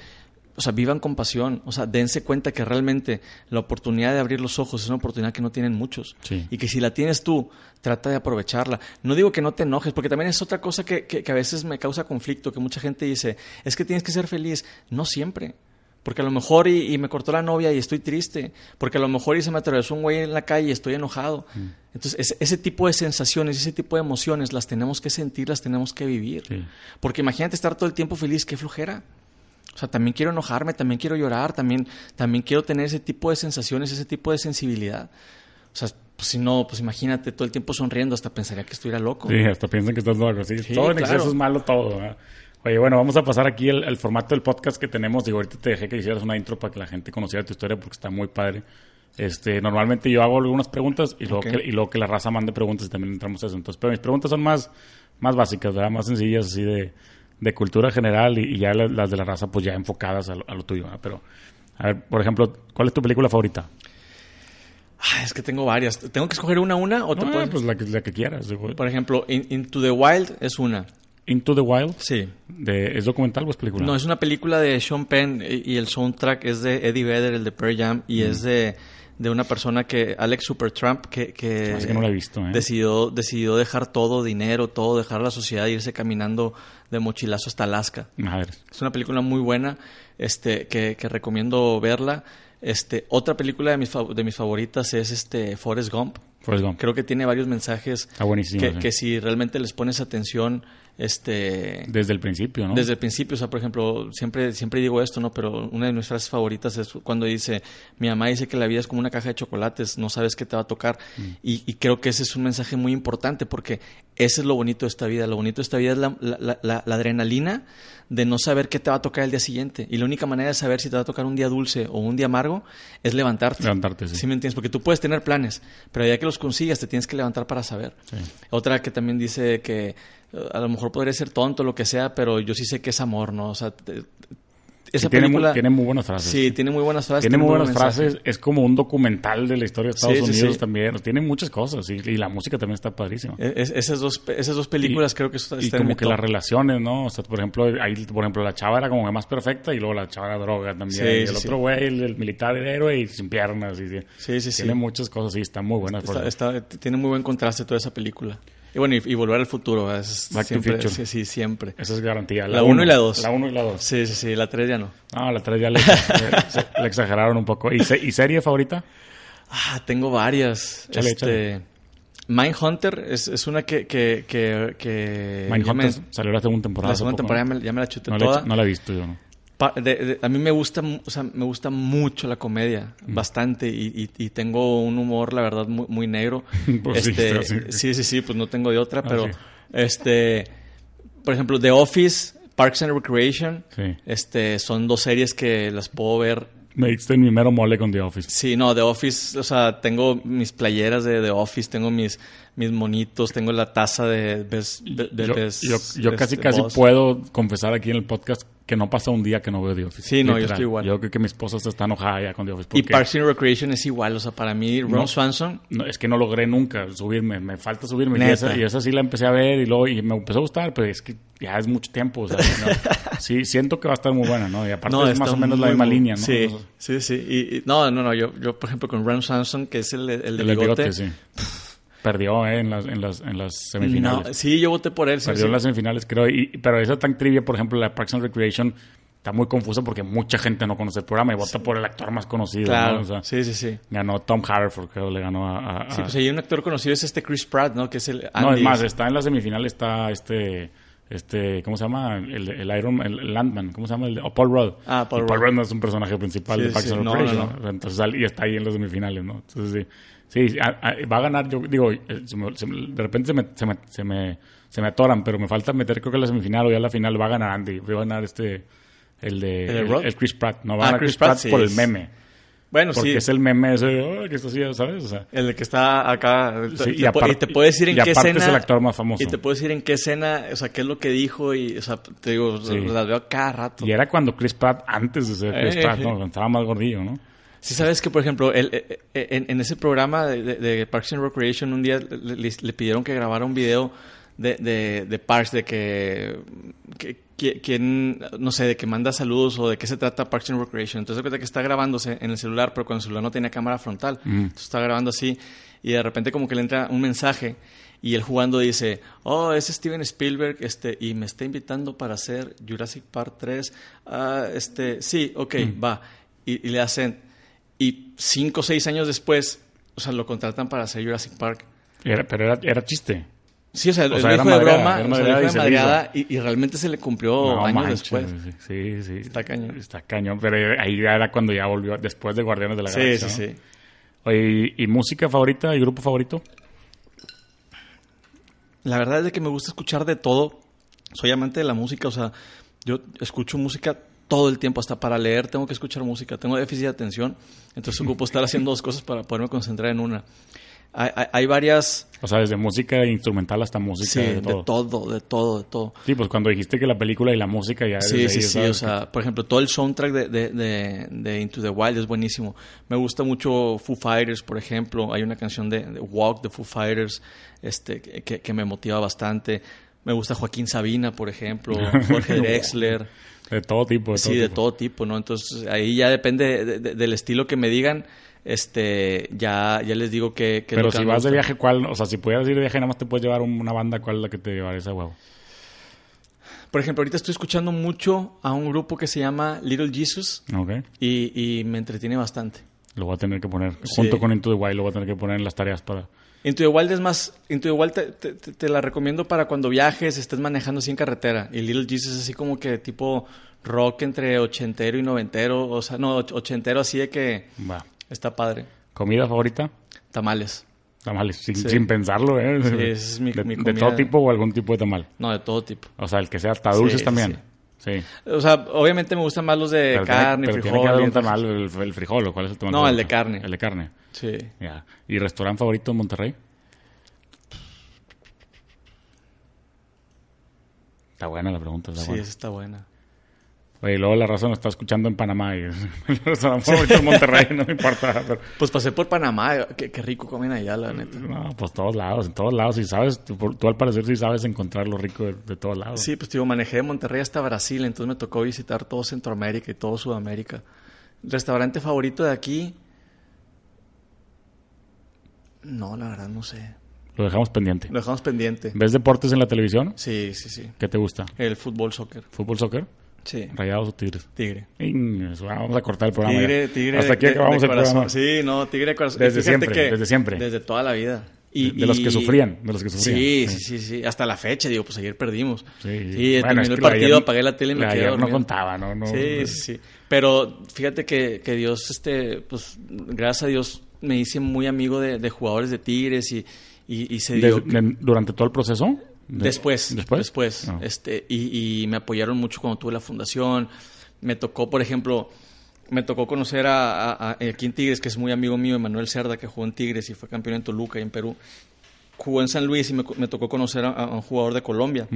o sea, vivan con pasión, o sea, dense cuenta que realmente la oportunidad de abrir los ojos es una oportunidad que no tienen muchos. Sí. Y que si la tienes tú, trata de aprovecharla. No digo que no te enojes, porque también es otra cosa que, que- que a veces me causa conflicto, que mucha gente dice, es que tienes que ser feliz. No siempre. Porque a lo mejor y, y me cortó la novia y estoy triste. Porque a lo mejor y se me atravesó un güey en la calle y estoy enojado. Mm. Entonces, ese, ese tipo de sensaciones, ese tipo de emociones, las tenemos que sentir, las tenemos que vivir. Sí. Porque imagínate estar todo el tiempo feliz, qué flojera. O sea, también quiero enojarme, también quiero llorar, también, también quiero tener ese tipo de sensaciones, ese tipo de sensibilidad. O sea, pues si no, pues imagínate todo el tiempo sonriendo, hasta pensaría que estuviera loco. Sí, hasta piensan que estás loco. Sí, todo en claro. exceso es malo, todo. ¿verdad? Oye, bueno, vamos a pasar aquí el, el formato del podcast que tenemos. Digo, ahorita te dejé que hicieras una intro para que la gente conociera tu historia porque está muy padre. Este, normalmente yo hago algunas preguntas y luego, que, y luego que la raza mande preguntas y también entramos a eso. Entonces, pero mis preguntas son más, más básicas, ¿verdad? Más sencillas, así de, de cultura general y, y ya las, las de la raza, pues ya enfocadas a lo, a lo tuyo. Pero, a ver, por ejemplo, ¿cuál es tu película favorita? Es que tengo varias. ¿Tengo que escoger una a una o te No, puedes- pues la que, la que quieras. Por ejemplo, In- Into the Wild es una. Into the Wild, Sí. de, ¿es documental o es película? No, es una película de Sean Penn y y el soundtrack es de Eddie Vedder, el de Pearl Jam, y es de, de una persona que, Alex Supertramp, que, que, que no la he visto, ¿eh? decidió, decidió dejar todo, dinero, todo, dejar la sociedad e irse caminando de mochilazo hasta Alaska. Madre. Es una película muy buena, este, que, que recomiendo verla. Este, otra película de mis, de mis favoritas es este Forrest Gump. Forrest Gump. Creo que tiene varios mensajes que, sí. que si realmente les pones atención, Este, Desde el principio, ¿no? Desde el principio, o sea, por ejemplo, siempre, siempre digo esto, ¿no? Pero una de mis frases favoritas es cuando dice, mi mamá dice que la vida es como una caja de chocolates, no sabes qué te va a tocar. Mm. Y, y creo que ese es un mensaje muy importante porque ese es lo bonito de esta vida. Lo bonito de esta vida es la, la- la- la adrenalina de no saber qué te va a tocar el día siguiente. Y la única manera de saber si te va a tocar un día dulce o un día amargo es levantarte. Levantarte, sí. ¿Sí me entiendes? Porque tú puedes tener planes, pero ya que los consigas te tienes que levantar para saber. Sí. Otra que también dice que a lo mejor podría ser tonto, lo que sea, pero yo sí sé que es amor, ¿no? O sea, te- esa tiene, película... muy, tiene muy buenas frases. Sí, tiene muy buenas frases. Tiene muy buen buenas mensaje. frases. Es como un documental de la historia de Estados Sí, Unidos sí. también. Tiene muchas cosas. Y, y la música también está padrísima. E- es- esas, dos, esas dos películas Y- creo que están y como que top. las relaciones, ¿no? O sea, por ejemplo, ahí, por ejemplo, la chava era como que más perfecta y luego la chava era droga también. Sí, y el otro güey, el, el militar era héroe y sin piernas. Y, sí. Sí, sí, sí. Tiene muchas cosas, sí, están muy buenas. está- tiene muy buen contraste toda esa película. Y bueno, y, y Volver al Futuro. Es Back to siempre, Future. sí, sí, siempre. Esa es garantía. La uno y la uno. dos. La 1 y la 2. Sí, sí, sí. La 3 ya no. No, la 3 ya le, le- le exageraron un poco. ¿Y, se- y serie favorita? Ah, tengo varias. Échale, este, Mindhunter es, es una que... que, que, que Mindhunter me- salió la segunda temporada. la segunda temporada ¿no? ya me, ya me la chuté No, toda. no la he visto yo, ¿no? De- de- a mí me gusta, o sea, me gusta mucho la comedia, Mm. bastante, y, y- y tengo un humor, la verdad, muy, muy negro. Pues este, sí, sí. sí, sí, pues no tengo de otra, Ah, pero, sí. este, por ejemplo, The Office, Parks and Recreation, Sí. este, son dos series que las puedo ver. Me diste mi mero mole con The Office. Sí, no, The Office, o sea, tengo mis playeras de The Office, tengo mis, mis monitos, tengo la taza de Best, de, de yo, Best, yo, yo casi este, casi Boss. puedo confesar aquí en el podcast que no pasa un día que no veo The Office. Sí, no, yo estoy igual. Yo creo que mi esposa se está enojada ya con The Office. Y Parks and Recreation es igual, o sea, para mí, Ron No. Swanson, no, es que no logré nunca subirme. Me falta subirme. Y esa, y esa sí la empecé a ver y luego y me empezó a gustar, pero es que ya es mucho tiempo. O sea, no. sí, siento que va a estar muy buena, ¿no? Y aparte es más o menos la misma muy- línea, ¿no? Sí, sí, sí. Y, y- no, no, no. Yo, yo, por ejemplo, con Ron Swanson, que es el, el, de el bigote. bigote, sí. Perdió eh, en, las, en, las, en las semifinales. No, sí, yo voté por él. Perdió sí. en las semifinales, creo. Y, pero esa tan trivia, por ejemplo, la Parks and Recreation, está muy confusa porque mucha gente no conoce el programa y vota por el actor más conocido. Claro, ¿no? O sea, sí, sí, sí. Ganó Tom Haverford, creo, le ganó a... a- Sí, pues hay un actor conocido, es este Chris Pratt, ¿no? Que es el no, Andy. es más, está en la semifinal, está este... Este, ¿cómo se llama? El, el Iron el, Landman, ¿cómo se llama? El, oh, Paul Rudd. Ah, Paul Y Paul Rudd. Rudd no es un personaje principal Sí, de Parks sí, and no, Recreation. no, ¿no? Entonces, y está ahí en las semifinales, ¿no? Entonces, sí. Sí, a- a- va a ganar, yo digo, eh, se me- se de repente se me, se, me, se, me, se me atoran, pero me falta meter, creo que la semifinal o ya la final va a ganar Andy. Va a ganar este, el de, ¿El el, el Chris Pratt. No, va Ah, a ganar Chris Pratt, Pratt, sí, por el meme. Bueno, Porque sí. es el meme ese, oh, que está así, ¿sabes? O sea, El que está acá. Sí, y te, aparte- y te puede decir en y qué escena. es el actor más famoso. Y te puede decir en qué escena, o sea, qué es lo que dijo. Y, o sea, te digo, Sí. las veo cada rato. y era cuando Chris Pratt, antes de ser Chris Eh, Pratt, eh. ¿no? Cuando estaba más gordillo, ¿no? Sí, sabes que, por ejemplo, el- eh, eh, en, en ese programa de, de- de Parks and Recreation, un día le, le- le pidieron que grabara un video de, de, de Parks, de que, que- que- quién, no sé, de que manda saludos o de qué se trata Parks and Recreation. Entonces, cuenta que está grabándose en el celular, pero con el celular no tenía cámara frontal. Mm. Entonces, está grabando así y de repente como que le entra un mensaje y él jugando dice, oh, es Steven Spielberg este, y me está invitando para hacer Jurassic Park 3. Ah, este, sí, ok, Mm. va. Y, y le hacen, y cinco o seis años después, o sea, lo contratan para hacer Jurassic Park. Era- pero era, era chiste. Sí, o sea, O sea, dijo era de broma, era o sea, madreada y madreada y, y realmente se le cumplió No años manches, después. Sí, sí. Está cañón. Está cañón, pero ahí ya era cuando ya volvió, después de Guardianes de la Sí, Galaxia. sí, sí. Oye, ¿y, y música favorita y grupo favorito? La verdad es de que me gusta escuchar de todo. Soy amante de la música, o sea, yo escucho música todo el tiempo, hasta para leer tengo que escuchar música. Tengo déficit de atención, entonces ocupo estar haciendo dos cosas para poderme concentrar en una. Hay, hay- hay varias... O sea, desde música instrumental hasta música Sí, de de todo. todo, de todo, de todo. Sí, pues cuando dijiste que la película y la música ya Sí, sí, ahí, sí. O sea, por ejemplo, todo el soundtrack de, de, de, de Into the Wild es buenísimo. Me gusta mucho Foo Fighters, por ejemplo. Hay una canción de, de Walk de Foo Fighters este, que, que me motiva bastante. Me gusta Joaquín Sabina, por ejemplo. Jorge Drexler. De todo tipo. De todo Sí, de todo tipo, ¿no? Entonces ahí ya depende de- de- del estilo que me digan. Este, ya, ya les digo que... Pero si vas de viaje, ¿cuál? O sea, si pudieras ir de viaje, nada más te puedes llevar un- una banda, ¿cuál es la que te llevarías a huevo? Por ejemplo, ahorita estoy escuchando mucho a un grupo que se llama Little Jesus Ok. y, y me entretiene bastante. Lo voy a tener que poner. Sí. Junto con Into the Wild, lo voy a tener que poner en las tareas para... Into the Wild es más, Into the Wild te, te- te- te la recomiendo para cuando viajes, estés manejando así en carretera. Y Little Jesus es así como que tipo rock entre ochentero y noventero, o sea, no, och- ochentero así de que Va. está padre. ¿Comida favorita? Tamales. Tamales, sin, Sí. sin pensarlo, ¿eh? Sí, es mi- de, mi de comida. todo tipo o algún tipo de tamal? No, de todo tipo. O sea, el que sea hasta dulces Sí, también. Sí. O sea, obviamente me gustan más los de Pero tiene- carne, pero tiene frijol. que haber un tamal, el, el frijol, ¿o ¿cuál es el tamal? No, el de carne. El de carne, Sí. ya. ¿Y restaurante favorito en Monterrey? Está buena la pregunta, está Sí, buena. esa está buena. Oye, luego la razón está escuchando en Panamá y el restaurante favorito en Monterrey, no me importa. pero- Pues pasé por Panamá, qué, qué rico comen allá, la neta. no, pues todos lados, en todos lados. Y sabes, tú, tú al parecer sí sabes encontrar lo rico de, de todos lados. Sí, pues digo, manejé de Monterrey hasta Brasil, entonces me tocó visitar todo Centroamérica y todo Sudamérica. Restaurante favorito de aquí. No, la verdad no sé. Lo dejamos pendiente. Lo dejamos pendiente. ¿Ves deportes en la televisión? Sí, sí, sí. ¿Qué te gusta? El fútbol, soccer. ¿Fútbol, soccer? Sí. ¿Rayados o tigres? Tigre. Vamos a cortar el programa. Tigre, ya. tigre. Hasta aquí de- acabamos de el programa. Sí, no, tigre de corazón. Desde siempre, desde siempre. Desde toda la vida. Y, de, de los que sufrían, de los que sufrían. Sí, sí, sí, sí. Hasta la fecha, digo, pues ayer perdimos. Sí, Sí, sí. Bueno, terminó el partido, ayer- apagué la tele y me quedé no contaba, ¿no? no Sí, sí, sí. Pero fíjate que, que Dios, este, pues, gracias a Dios, me hice muy amigo de, de jugadores de Tigres y, y, y se dio... Desde- de- ¿Durante todo el proceso? De- Después, ¿Después? después, No. este, y, y me apoyaron mucho cuando tuve la fundación. Me tocó, por ejemplo, me tocó conocer a, a- a- aquí en Tigres, que es muy amigo mío, Emanuel Cerda, que jugó en Tigres y fue campeón en Toluca y en Perú. Jugó en San Luis y me, me tocó conocer a, un jugador de Colombia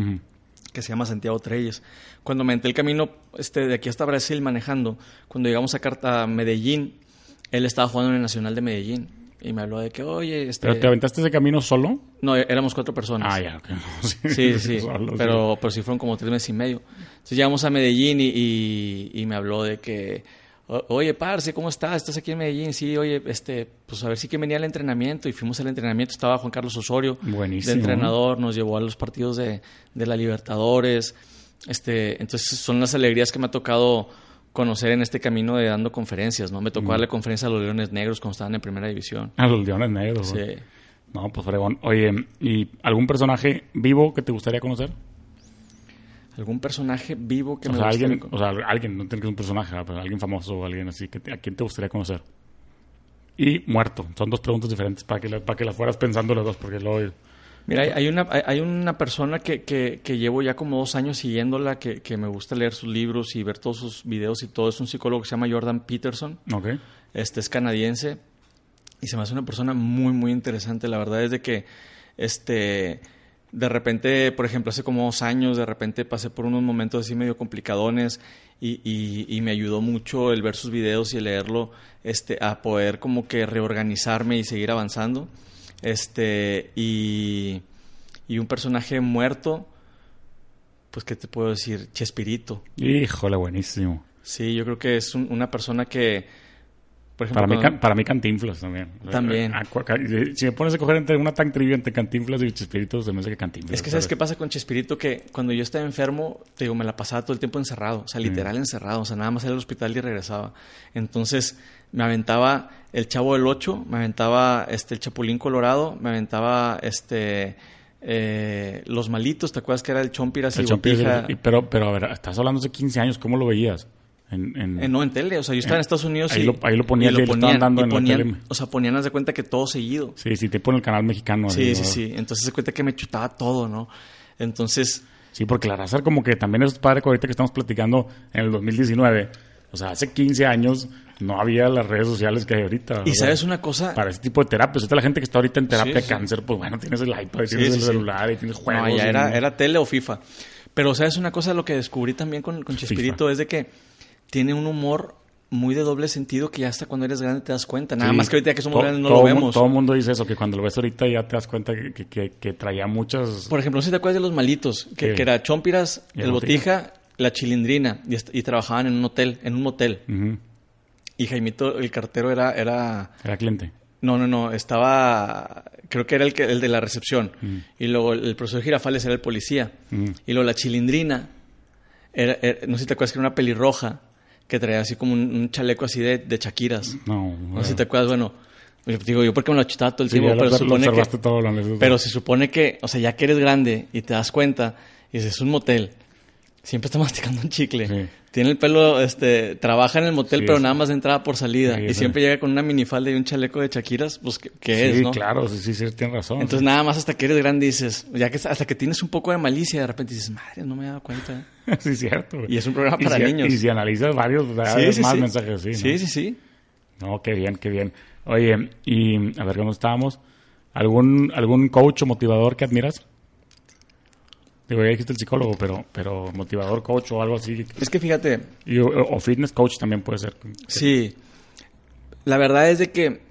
que se llama Santiago Treyes. Cuando me entré el camino este, de aquí hasta Brasil manejando, cuando llegamos a, Carta- a Medellín, él estaba jugando en el Nacional de Medellín. Y me habló de que, oye, este... ¿Pero te aventaste ese camino solo? No, éramos cuatro personas. Ah, ya. ok. Sí, sí, Solo, sí. pero, pero sí fueron como tres meses y medio. Entonces llegamos a Medellín y, y, y me habló de que, "O- oye, parce, ¿cómo estás? ¿Estás aquí en Medellín? Sí, oye, este, pues a ver si que venía al entrenamiento y fuimos al entrenamiento. Estaba Juan Carlos Osorio, Buenísimo. de entrenador, nos llevó a los partidos de, de la Libertadores. Este, entonces son las alegrías que me ha tocado conocer en este camino de dando conferencias, ¿no? Me tocó darle conferencia a los Leones Negros cuando estaban en primera división. A los leones negros. Sí. No, pues fregón. Oye, ¿y algún personaje vivo que te gustaría conocer? ¿Algún personaje vivo que o me sea, gustaría alguien, o sea, alguien, no tiene que ser un personaje, alguien famoso o alguien así, que te- ¿a quién te gustaría conocer? Y muerto. Son dos preguntas diferentes para que, la- para que las fueras pensando las dos, porque luego... Mira, hay- una, hay- una persona que, que, que llevo ya como dos años siguiéndola, que, que me gusta leer sus libros y ver todos sus videos y todo. Es un psicólogo que se llama Jordan Peterson. Ok. Este es canadiense y se me hace una persona muy, muy interesante. La verdad es de que, este, de repente, por ejemplo, hace como dos años, de repente pasé por unos momentos así medio complicadones y, y- y me ayudó mucho el ver sus videos y leerlo, este, a poder como que reorganizarme y seguir avanzando. Este, y, y un personaje muerto, pues, ¿qué te puedo decir? Chespirito. Híjole, buenísimo. Sí, yo creo que es un- una persona que, por ejemplo, Para mí, cuando- para mí Cantinflas también. También. Si me pones a coger entre una tan trivia entre Cantinflas y Chespirito, se me hace que Cantinflas. Es que ¿sabes qué pasa con Chespirito? Que cuando yo estaba enfermo, te digo, me la pasaba todo el tiempo encerrado, o sea, literal encerrado, o sea, nada más era al hospital y regresaba. Entonces, me aventaba el Chavo del Ocho, me aventaba este, el Chapulín Colorado, me aventaba este eh, Los Malitos, ¿te acuerdas que era el Chompiras y El pero, pero, a ver, estás hablando hace 15 años, ¿cómo lo veías? En, en- Eh, no, en tele, o sea, yo estaba en Estados Unidos ahí y... lo- ahí lo ponían, y lo estaban dando y en la ponían- tele. O sea, ponían, haz de cuenta que todo seguido. Sí, sí, te pone el canal mexicano. Sí, ahí, sí, sí. Entonces se cuenta que me chutaba todo, ¿no? Entonces, Sí, porque la raza como que también es padre que ahorita que estamos platicando en el 2019. O sea, hace 15 años no había las redes sociales que hay ahorita. y sabes una cosa, Para ese tipo de terapias. Ahorita la gente que está ahorita en terapia Sí, de cáncer, pues bueno, tienes el iPad, Sí, tienes sí, el celular y tienes juegos. No, ya y- era, era tele o FIFA. Pero, ¿sabes una cosa? Lo que descubrí también con, con Chespirito es de que tiene un humor muy de doble sentido que ya hasta cuando eres grande te das cuenta. Nada Sí. más que ahorita que somos To- grandes no lo vemos. Todo el mundo dice eso, que cuando lo ves ahorita ya te das cuenta que, que- que- que traía muchas... Por ejemplo, no sé si te acuerdas de los malitos, que, era Chompiras, el el Botija. Botija, la Chilindrina, y, trabajaban en un hotel, en un motel. Y Jaimito, el cartero, era, era Era cliente. No, no, no, estaba, creo que era el, que, el de la recepción. Mm. Y luego el profesor Girafales era el policía. Mm. Y luego la chilindrina, era, era- no sé si te acuerdas que era una pelirroja que traía así como un, un chaleco así de, de chaquiras. No, No sé si te acuerdas, bueno, digo, yo porque me lo chutaba todo el Sí, tiempo, pero, lo se supone que, todo pero se supone que, o sea, ya que eres grande y te das cuenta, y dices, es un motel, siempre está masticando un chicle. Sí. Tiene el pelo, este, trabaja en el motel, Sí, pero sí. nada más de entrada por salida. Sí, y sí. siempre llega con una minifalda y un chaleco de Shakiras, pues, ¿qué, qué sí, es, no? claro, sí, sí, sí, tienes razón. Entonces nada más hasta que eres grande dices, ya que hasta que tienes un poco de malicia, de repente dices, madre, no me he dado cuenta. sí, cierto. Y es un programa Y para si- niños. Y si analizas varios, da más mensajes. ¿no? Sí, sí, sí. No, qué bien, qué bien. Oye, y a ver cómo estábamos. ¿Algún, algún coach o motivador que admiras? Digo, ya dijiste el psicólogo, pero, pero motivador, coach o algo así. Es que fíjate, Y- o, o fitness coach también puede ser. Sí. La verdad es de que,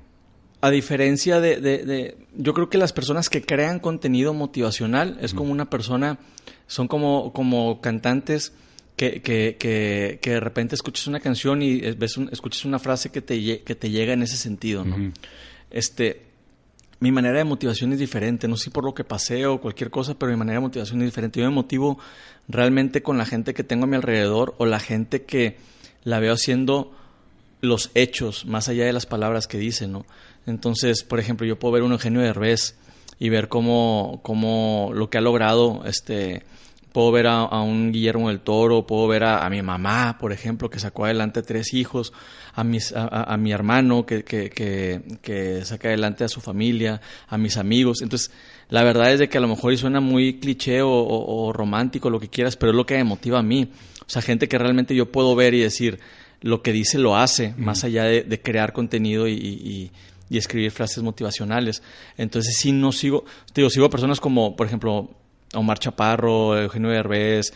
a diferencia de, de- de- Yo creo que las personas que crean contenido motivacional es como una persona. Son como, como cantantes que, que, que, que de repente escuchas una canción y ves un- escuchas una frase que te, que te llega en ese sentido, ¿no? Este. Mi manera de motivación es diferente, no sé por lo que pasé o cualquier cosa, pero mi manera de motivación es diferente. Yo me motivo realmente con la gente que tengo a mi alrededor o la gente que la veo haciendo los hechos más allá de las palabras que dicen, ¿no? Entonces, por ejemplo, yo puedo ver un Eugenio Derbez y ver cómo, cómo lo que ha logrado, este, puedo ver a, a un Guillermo del Toro, puedo ver a, a mi mamá, por ejemplo, que sacó adelante tres hijos, a, mis, a, mi hermano que, que, que, que saca adelante a su familia, a mis amigos. Entonces, la verdad es de que a lo mejor y suena muy cliché o, o- o romántico, lo que quieras, pero es lo que me motiva a mí. O sea, gente que realmente yo puedo ver y decir, lo que dice lo hace, más allá de, de crear contenido y, y- y escribir frases motivacionales. Entonces, sí, no sigo, te digo, sigo a personas como, por ejemplo, Omar Chaparro, Eugenio Derbez,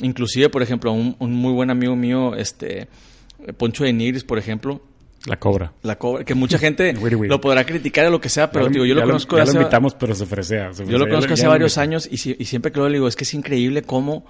inclusive, por ejemplo, un, un muy buen amigo mío, este, Poncho de Nigris, por ejemplo, La cobra. la cobra, que mucha gente lo podrá criticar o lo que sea, pero Ya digo, yo ya lo conozco ya hace- lo invitamos, pero se fresea. se yo lo conozco Ya hace lo varios años y, si- y siempre que lo digo es que es increíble cómo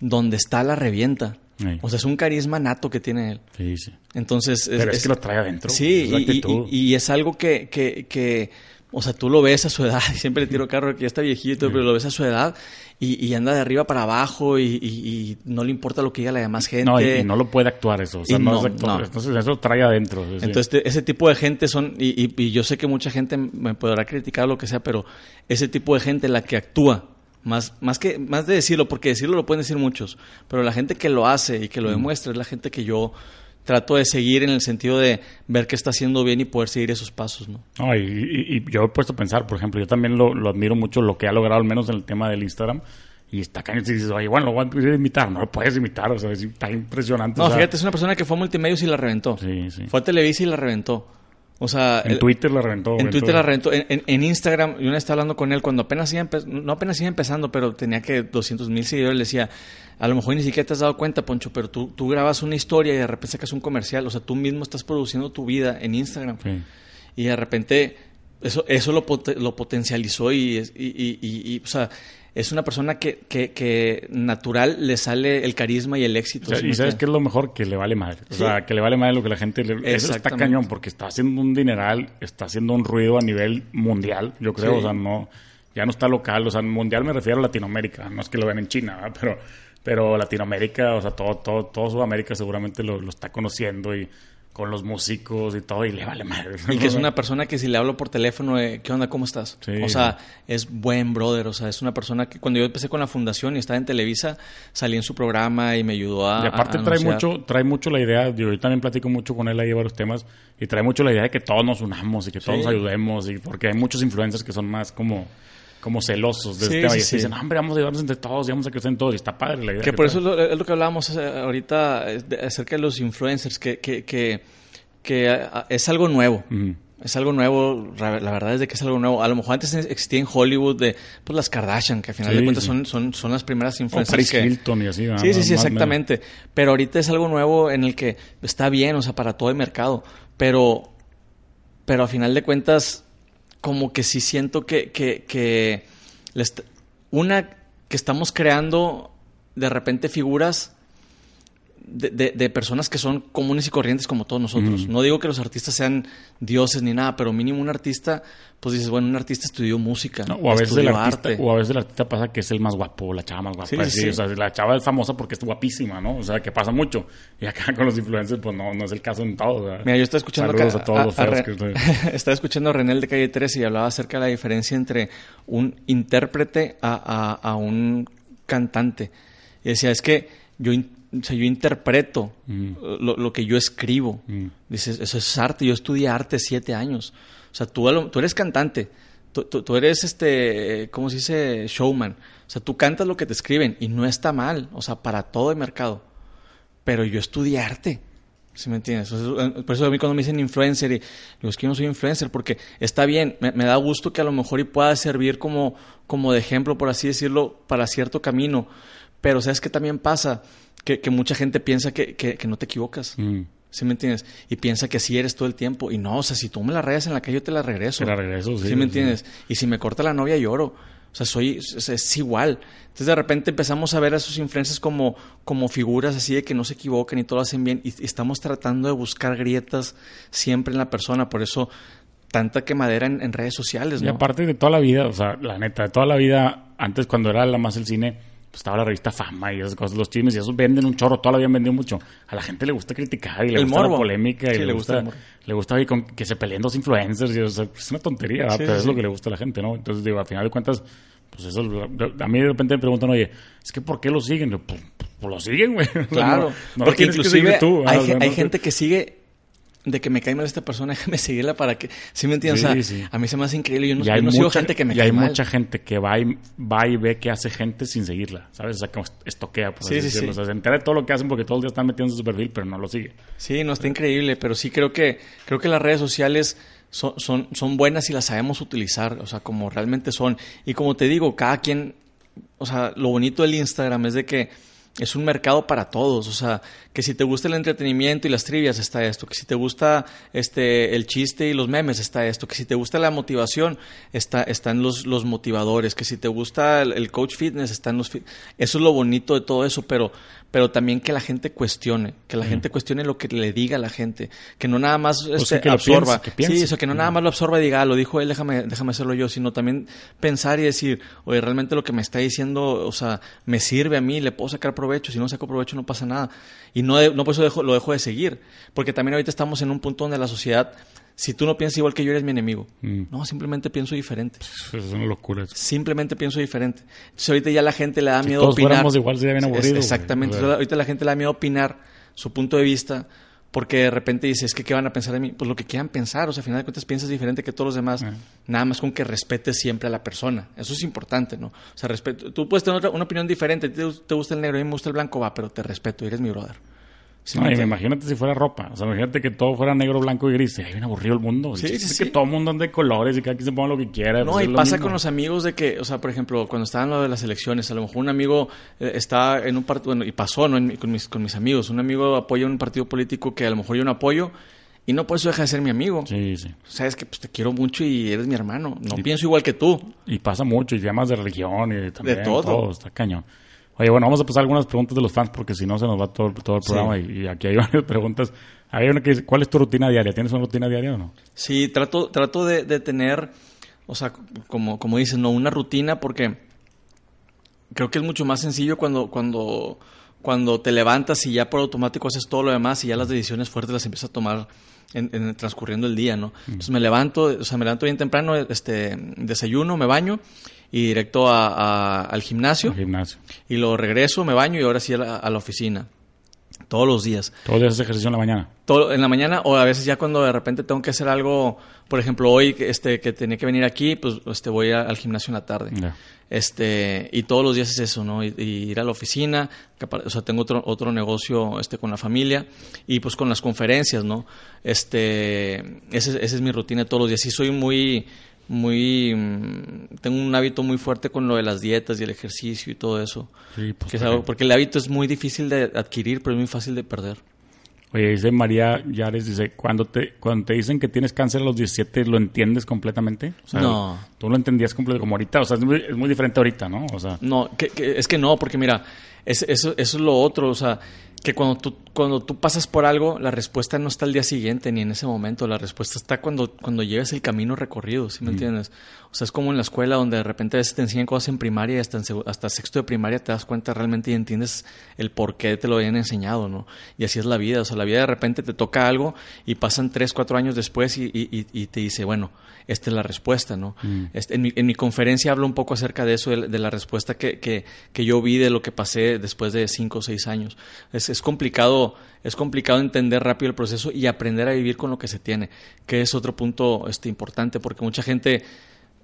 donde está la revienta. Sí. O sea, es un carisma nato que tiene él. Sí, sí. Entonces, Pero es, que lo trae adentro. Sí, es y, y- y es algo que, que, que, o sea, tú lo ves a su edad, y siempre le tiro carro que ya está viejito, pero lo ves a su edad y, y anda de arriba para abajo y, y- no le importa lo que diga la demás gente. No, y, no lo puede actuar eso. O sea, no, no, es no. Entonces, eso lo trae adentro. sí, sí. Entonces, te- ese tipo de gente son, y, y- y yo sé que mucha gente me podrá criticar lo que sea, pero ese tipo de gente la que actúa, más, más que, más de decirlo, porque decirlo lo pueden decir muchos, pero la gente que lo hace y que lo demuestra es la gente que yo trato de seguir en el sentido de ver que está haciendo bien y poder seguir esos pasos, ¿no? No, y, y- y yo he puesto a pensar, por ejemplo, yo también lo, lo admiro mucho lo que ha logrado, al menos en el tema del Instagram. Y está cañón. Si dices, oye, bueno, lo voy a imitar. No lo puedes imitar. O sea, es- está impresionante. No, o sea, fíjate, es una persona que fue a multimedios y la reventó. Sí, sí. Fue a Televisa y la reventó. O sea, En el- Twitter la reventó. En Twitter la reventó. En, en- en Instagram, yo una estaba hablando con él cuando apenas iba, no apenas iba empezando, pero tenía que 200 mil seguidores. Le decía, a lo mejor ni siquiera te has dado cuenta, Poncho, pero tú, tú grabas una historia y de repente sacas un comercial. O sea, tú mismo estás produciendo tu vida en Instagram. Sí. Y de repente eso, eso lo, lo potencializó y- y- y, o sea, es una persona que, que, que natural le sale el carisma y el éxito. O sea, ¿sí y sabes qué es lo mejor que le vale madre. O Sí. sea, que le vale madre lo que la gente le. Eso está cañón porque está haciendo un dineral, está haciendo un ruido a nivel mundial, yo creo. Sí. O sea, no. Ya no está local. O sea, mundial me refiero a Latinoamérica. No es que lo vean en China, ¿verdad? pero. Pero Latinoamérica, o sea, todo, todo, todo Sudamérica seguramente lo, lo está conociendo y con los músicos y todo, y le vale madre. Y que es una persona que si le hablo por teléfono, eh, ¿qué onda? ¿Cómo estás? Sí. O sea, es buen brother. O sea, es una persona que cuando yo empecé con la fundación y estaba en Televisa, salí en su programa y me ayudó a. Y aparte a trae anunciar. mucho, trae mucho la idea, yo también platico mucho con él ahí de varios temas, y trae mucho la idea de que todos nos unamos y que todos Sí. nos ayudemos, y porque hay muchos influencers que son más como, como celosos de Sí, este tema, sí, y sí. dicen, hombre, vamos a ayudarnos entre todos y vamos a crecer en todos, y está padre la idea. Que por trae. eso es lo, es lo que hablábamos eh, ahorita eh, acerca de los influencers, que, que, que, que, ah, es algo nuevo. Es algo nuevo, la verdad es de que es algo nuevo. A lo mejor antes existía en Hollywood de pues las Kardashian, que al final Sí, de cuentas son, son, son las primeras O influencers. Paris que- Hilton y así. Sí, sí, sí, exactamente. Pero ahorita es algo nuevo en el que está bien, o sea, para todo el mercado. Pero, pero a final de cuentas, como que sí siento que, que, que una que estamos creando de repente figuras de, de, personas que son comunes y corrientes como todos nosotros. No digo que los artistas sean dioses ni nada, pero mínimo un artista, pues dices, bueno, un artista estudió música, o a veces el artista, O a veces el artista pasa que es el más guapo, la chava más guapa. Sí, O sea, la chava es famosa porque es guapísima, ¿no? O sea, que pasa mucho. Y acá con los influencers, pues no, no es el caso en todo. Mira, yo estaba escuchando... a todos los Estaba escuchando a René de Calle 13 y hablaba acerca de la diferencia entre un intérprete a, a, a un cantante. Y decía, es que yo o sea, yo interpreto mm. lo, que yo escribo. Mm. Dices, eso es arte. Yo estudié arte siete años. O sea, tú, tú eres cantante. Tú, eres, este, ¿cómo se dice? Showman. O sea, tú cantas lo que te escriben y no está mal. O sea, para todo el mercado. Pero yo estudié arte. ¿Sí me entiendes? Eh, por eso a mí cuando me dicen influencer, y digo, es que yo no soy influencer, porque está bien, me, da gusto que a lo mejor y pueda servir como, como de ejemplo, por así decirlo, para cierto camino. Pero ¿sabes qué también pasa? Que, mucha gente piensa que, que, no te equivocas. Mm. ¿Sí me entiendes? Y piensa que así eres todo el tiempo. Y no, o sea, si tú me la rayas en la calle, yo te la regreso. Te la regreso, sí. ¿Sí me entiendes? Y si me corta la novia, lloro. O sea, soy, es, igual. Entonces de repente empezamos a ver a esos influencers como, como figuras así de que no se equivocan y todo lo hacen bien. Y, estamos tratando de buscar grietas siempre en la persona. Por eso tanta quemadera en, en redes sociales, ¿no? Y aparte de toda la vida, o sea, la neta, de toda la vida, antes cuando era la más el cine pues estaba la revista Fama y esas cosas, los chismes, y esos venden un chorro, todavía han vendido mucho. A la gente le gusta criticar y le gusta la polémica y le, gusta, le gusta que se peleen dos influencers. Y, es una tontería, pero es lo que le gusta a la gente, ¿no? Entonces, digo, al final de cuentas, pues eso, a mí de repente me preguntan, oye, es que ¿por qué lo siguen? pues, pues, lo siguen, güey. Claro, porque inclusive tú, hay, hay gente que sigue de que me cae mal esta persona, déjame seguirla para que... ¿Sí me entiendes? o sea, a mí se me hace increíble. Yo no, mucha, gente que me y hay mucha gente que va y, va y ve que hace gente sin seguirla, ¿sabes? O sea, como estoquea, por así decirlo. O sea, se entera de todo lo que hacen porque todo el día están metiendo en su perfil, pero no lo sigue. Sí, no, está increíble. Pero sí creo que, creo que las redes sociales son, son, son buenas y las sabemos utilizar, o sea, como realmente son. Y como te digo, cada quien... O sea, lo bonito del Instagram es de que es un mercado para todos, o sea, que si te gusta el entretenimiento y las trivias está esto, que si te gusta este el chiste y los memes está esto, que si te gusta la motivación está están los, los motivadores, que si te gusta el, coach fitness están los eso es lo bonito de todo eso, pero pero también que la gente cuestione, que la gente cuestione lo que le diga a la gente, que no nada más este, absorba, sí, eso que no nada más lo absorba y diga, ah, lo dijo él, déjame déjame hacerlo yo, sino también pensar y decir, oye, realmente lo que me está diciendo, o sea, me sirve a mí, le puedo sacar provecho, si no saco provecho no pasa nada. Y no, no por eso lo dejo de seguir. Porque también ahorita estamos en un punto donde la sociedad, si tú no piensas igual que yo, eres mi enemigo. Mm. No, simplemente pienso diferente. Es una locura. Simplemente pienso diferente. Entonces ahorita ya la gente le da miedo todos opinar. igual sería bien aburrido. exactamente. ahorita la gente le da miedo opinar su punto de vista porque de repente dices, que ¿qué van a pensar de mí? Pues lo que quieran pensar, o sea, al final de cuentas piensas diferente que todos los demás, nada más con que respetes siempre a la persona, eso es importante, ¿no? O sea, respeto, tú puedes tener una opinión diferente, te, te gusta el negro, a mí me gusta el blanco, va, pero te respeto, eres mi brother no, imagínate si fuera ropa. O sea, imagínate que todo fuera negro, blanco y gris. Sería bien aburrido el mundo. Sí, sí, que todo el mundo ande de colores y cada quien se ponga lo que quiera. No, y pasa con los amigos de que, o sea, por ejemplo, cuando estaban lo de las elecciones, a lo mejor un amigo eh, está en un partido, bueno, y pasó, ¿no? con, mis, con mis amigos. Un amigo apoya un partido político que a lo mejor yo no apoyo. Y no por eso deja de ser mi amigo. Sí, sí. Sabes que pues, te quiero mucho y eres mi hermano. No pienso igual que tú. Y pasa mucho, y llamas de religión y también. De todo. todo está cañón. Oye, bueno, vamos a pasar algunas preguntas de los fans porque si no se nos va todo, todo el programa y, aquí hay varias preguntas. Hay una que dice, ¿cuál es tu rutina diaria? ¿Tienes una rutina diaria o no? Sí, trato, trato de, tener, o sea, como, como dices, no una rutina porque creo que es mucho más sencillo cuando, cuando, cuando te levantas y ya por automático haces todo lo demás y ya las decisiones fuertes las empiezas a tomar en, transcurriendo el día, ¿no? Entonces me levanto, o sea, me levanto bien temprano, este, desayuno, me baño y directo a, al gimnasio. gimnasio. Y luego regreso, me baño y ahora sí a la, oficina. Todos los días. ¿Todos los días haces ejercicio en la mañana? Todo, en la mañana o a veces ya cuando de repente tengo que hacer algo, por ejemplo, hoy este, que tenía que venir aquí, pues este, voy al gimnasio en la tarde. Este, y todos los días es eso, ¿no? Y, ir a la oficina, o sea, tengo otro, otro negocio este, con la familia y pues con las conferencias, ¿no? Este, esa es mi rutina todos los días. Sí soy muy muy mm, tengo un hábito muy fuerte con lo de las dietas y el ejercicio y todo eso. Sí, pues, porque el hábito es muy difícil de adquirir pero es muy fácil de perder. Oye dice María Yares dice cuando te cuando te dicen que tienes cáncer a los 17 lo entiendes completamente no. tú lo entendías completamente como ahorita o sea es muy, diferente ahorita no o sea. No que, es que no porque mira es, eso, eso es lo otro o sea que cuando tú, cuando tú pasas por algo, la respuesta no está al día siguiente ni en ese momento. La respuesta está cuando, cuando llegas el camino recorrido, ¿sí me entiendes? O sea, es como en la escuela donde de repente a veces te enseñan cosas en primaria y hasta, en hasta sexto de primaria te das cuenta realmente y entiendes el por qué te lo habían enseñado, ¿no? Y así es la vida. O sea, la vida de repente te toca algo y pasan tres, cuatro años después y, y- y- y te dice, bueno, esta es la respuesta, ¿no? Este, en, mi, en mi conferencia hablo un poco acerca de eso, de, de la respuesta que, que, que yo vi de lo que pasé después de cinco o seis años. Es, es complicado, es complicado entender rápido el proceso y aprender a vivir con lo que se tiene, que es otro punto este, importante, porque mucha gente,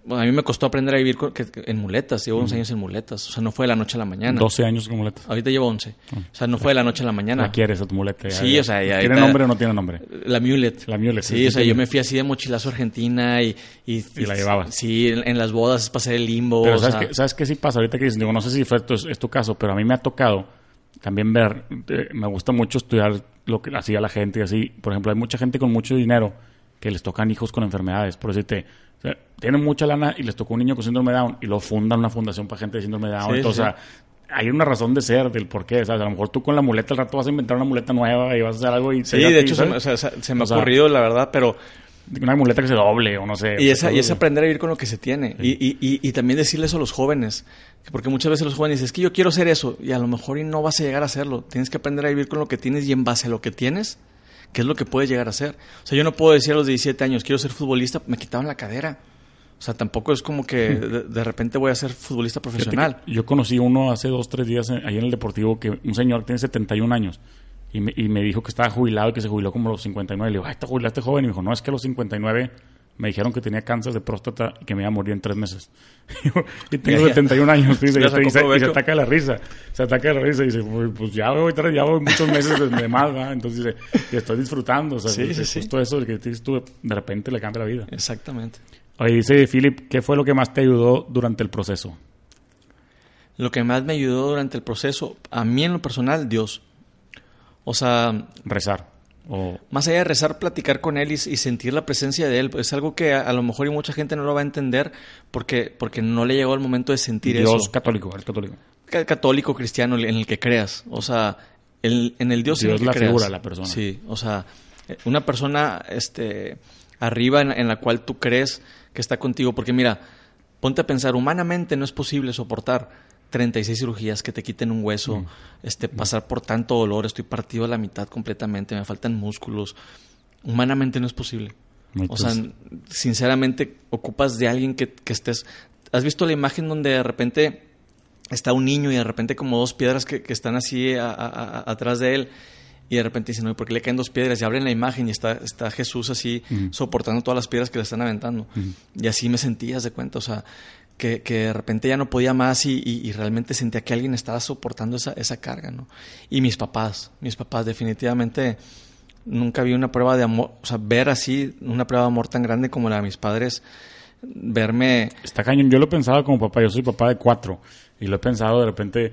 bueno, a mí me costó aprender a vivir con- que- que- en muletas, llevo 11 años en muletas, o sea, no fue de la noche a la mañana. 12 años con muleta. Ahorita llevo 11, o sea, no fue de la noche a la mañana. La quieres a tu muleta. ya, Sí, ya. o sea, ya- ¿Tiene ahorita- nombre o no tiene nombre? La Mulet. La Mulet, Sí, sí, o sea, yo me fui así de mochilazo a Argentina y... Y, Y la llevabas. Sí, en, en las bodas pasé el limbo. Pero o ¿sabes, sea, qué, ¿sabes qué sí pasa? Ahorita que dices, digo, no sé si fue tu- es tu caso, pero a mí me ha tocado también ver, eh, me gusta mucho estudiar lo que hacía la gente y así. Por ejemplo, hay mucha gente con mucho dinero que les tocan hijos con enfermedades. Por decirte, o sea, tienen mucha lana y les tocó un niño con síndrome de Down y lo fundan una fundación para gente de síndrome de Down. Sí, Entonces, sí. o sea, hay una razón de ser del por qué. ¿sabes? A lo mejor tú con la muleta al rato vas a inventar una muleta nueva y vas a hacer algo y... Sí, de hecho se me, o sea, se- me ha ocurrido, la verdad, pero... Una muleta que se doble o no sé. Y, esa, y es aprender a vivir con lo que se tiene. Y, y, y, y también decirle eso a los jóvenes. Porque muchas veces los jóvenes dicen, es que yo quiero ser eso. Y a lo mejor y no vas a llegar a hacerlo. Tienes que aprender a vivir con lo que tienes y en base a lo que tienes, ¿qué es lo que puedes llegar a ser? O sea, yo no puedo decir a los 17 años, quiero ser futbolista, me quitaban la cadera. O sea, tampoco es como que de, de repente voy a ser futbolista profesional. que Yo conocí uno hace dos, tres días en- ahí en el Deportivo, que un señor tiene 71 años y me, y me dijo que estaba jubilado y que se jubiló como a los 59. Le digo, ay, ¿te jubilaste joven? Y me dijo, no, es que a los 59 me dijeron que tenía cáncer de próstata y que me iba a morir en tres meses. y tengo Ya, ya. 71 años, dice, y, se, y se- y se ataca la risa. Se ataca la risa y dice, "Pues- ya voy, ya voy muchos meses de, más, ¿verdad? Entonces dice, y estoy disfrutando. O sea, Sí, sí, sí. justo eso de que dices tú, de repente le cambia la vida. Exactamente. Oye, dice Philip, ¿qué fue lo que más te ayudó durante el proceso? Lo que más me ayudó durante el proceso, a mí en lo personal, Dios. O sea, Rezar. O más allá de rezar, platicar con Él y, y sentir la presencia de Él, es algo que a, a lo mejor y mucha gente no lo va a entender porque, porque no le llegó el momento de sentir Dios eso. católico, eres católico. Ca- Católico, cristiano, en el que creas. O sea, el- en el Dios, en Dios el que la creas. figura, la persona. Sí, o sea, una persona este, arriba en, en la cual tú crees que está contigo. Porque mira, ponte a pensar, humanamente no es posible soportar 36 cirugías que te quiten un hueso, Mm. este, pasar por tanto dolor, estoy partido a la mitad completamente, me faltan músculos. Humanamente no es posible. O sea, sinceramente ocupas de alguien que, que estés... ¿Has visto la imagen donde de repente está un niño y de repente como dos piedras que, que están así a- a- a- atrás de él y de repente dicen, no, ¿por qué le caen dos piedras? Y abren la imagen y está, está Jesús así Ujú. soportando todas las piedras que le están aventando. Y así me sentías de cuenta, o sea, que, de repente ya no podía más y, realmente sentía que alguien estaba soportando esa, esa carga, ¿no? Y mis papás, mis papás definitivamente nunca vi una prueba de amor, o sea, ver así una prueba de amor tan grande como la de mis padres, verme... Está cañón. Yo lo he pensado como papá. Yo soy papá de cuatro. Y lo he pensado de repente.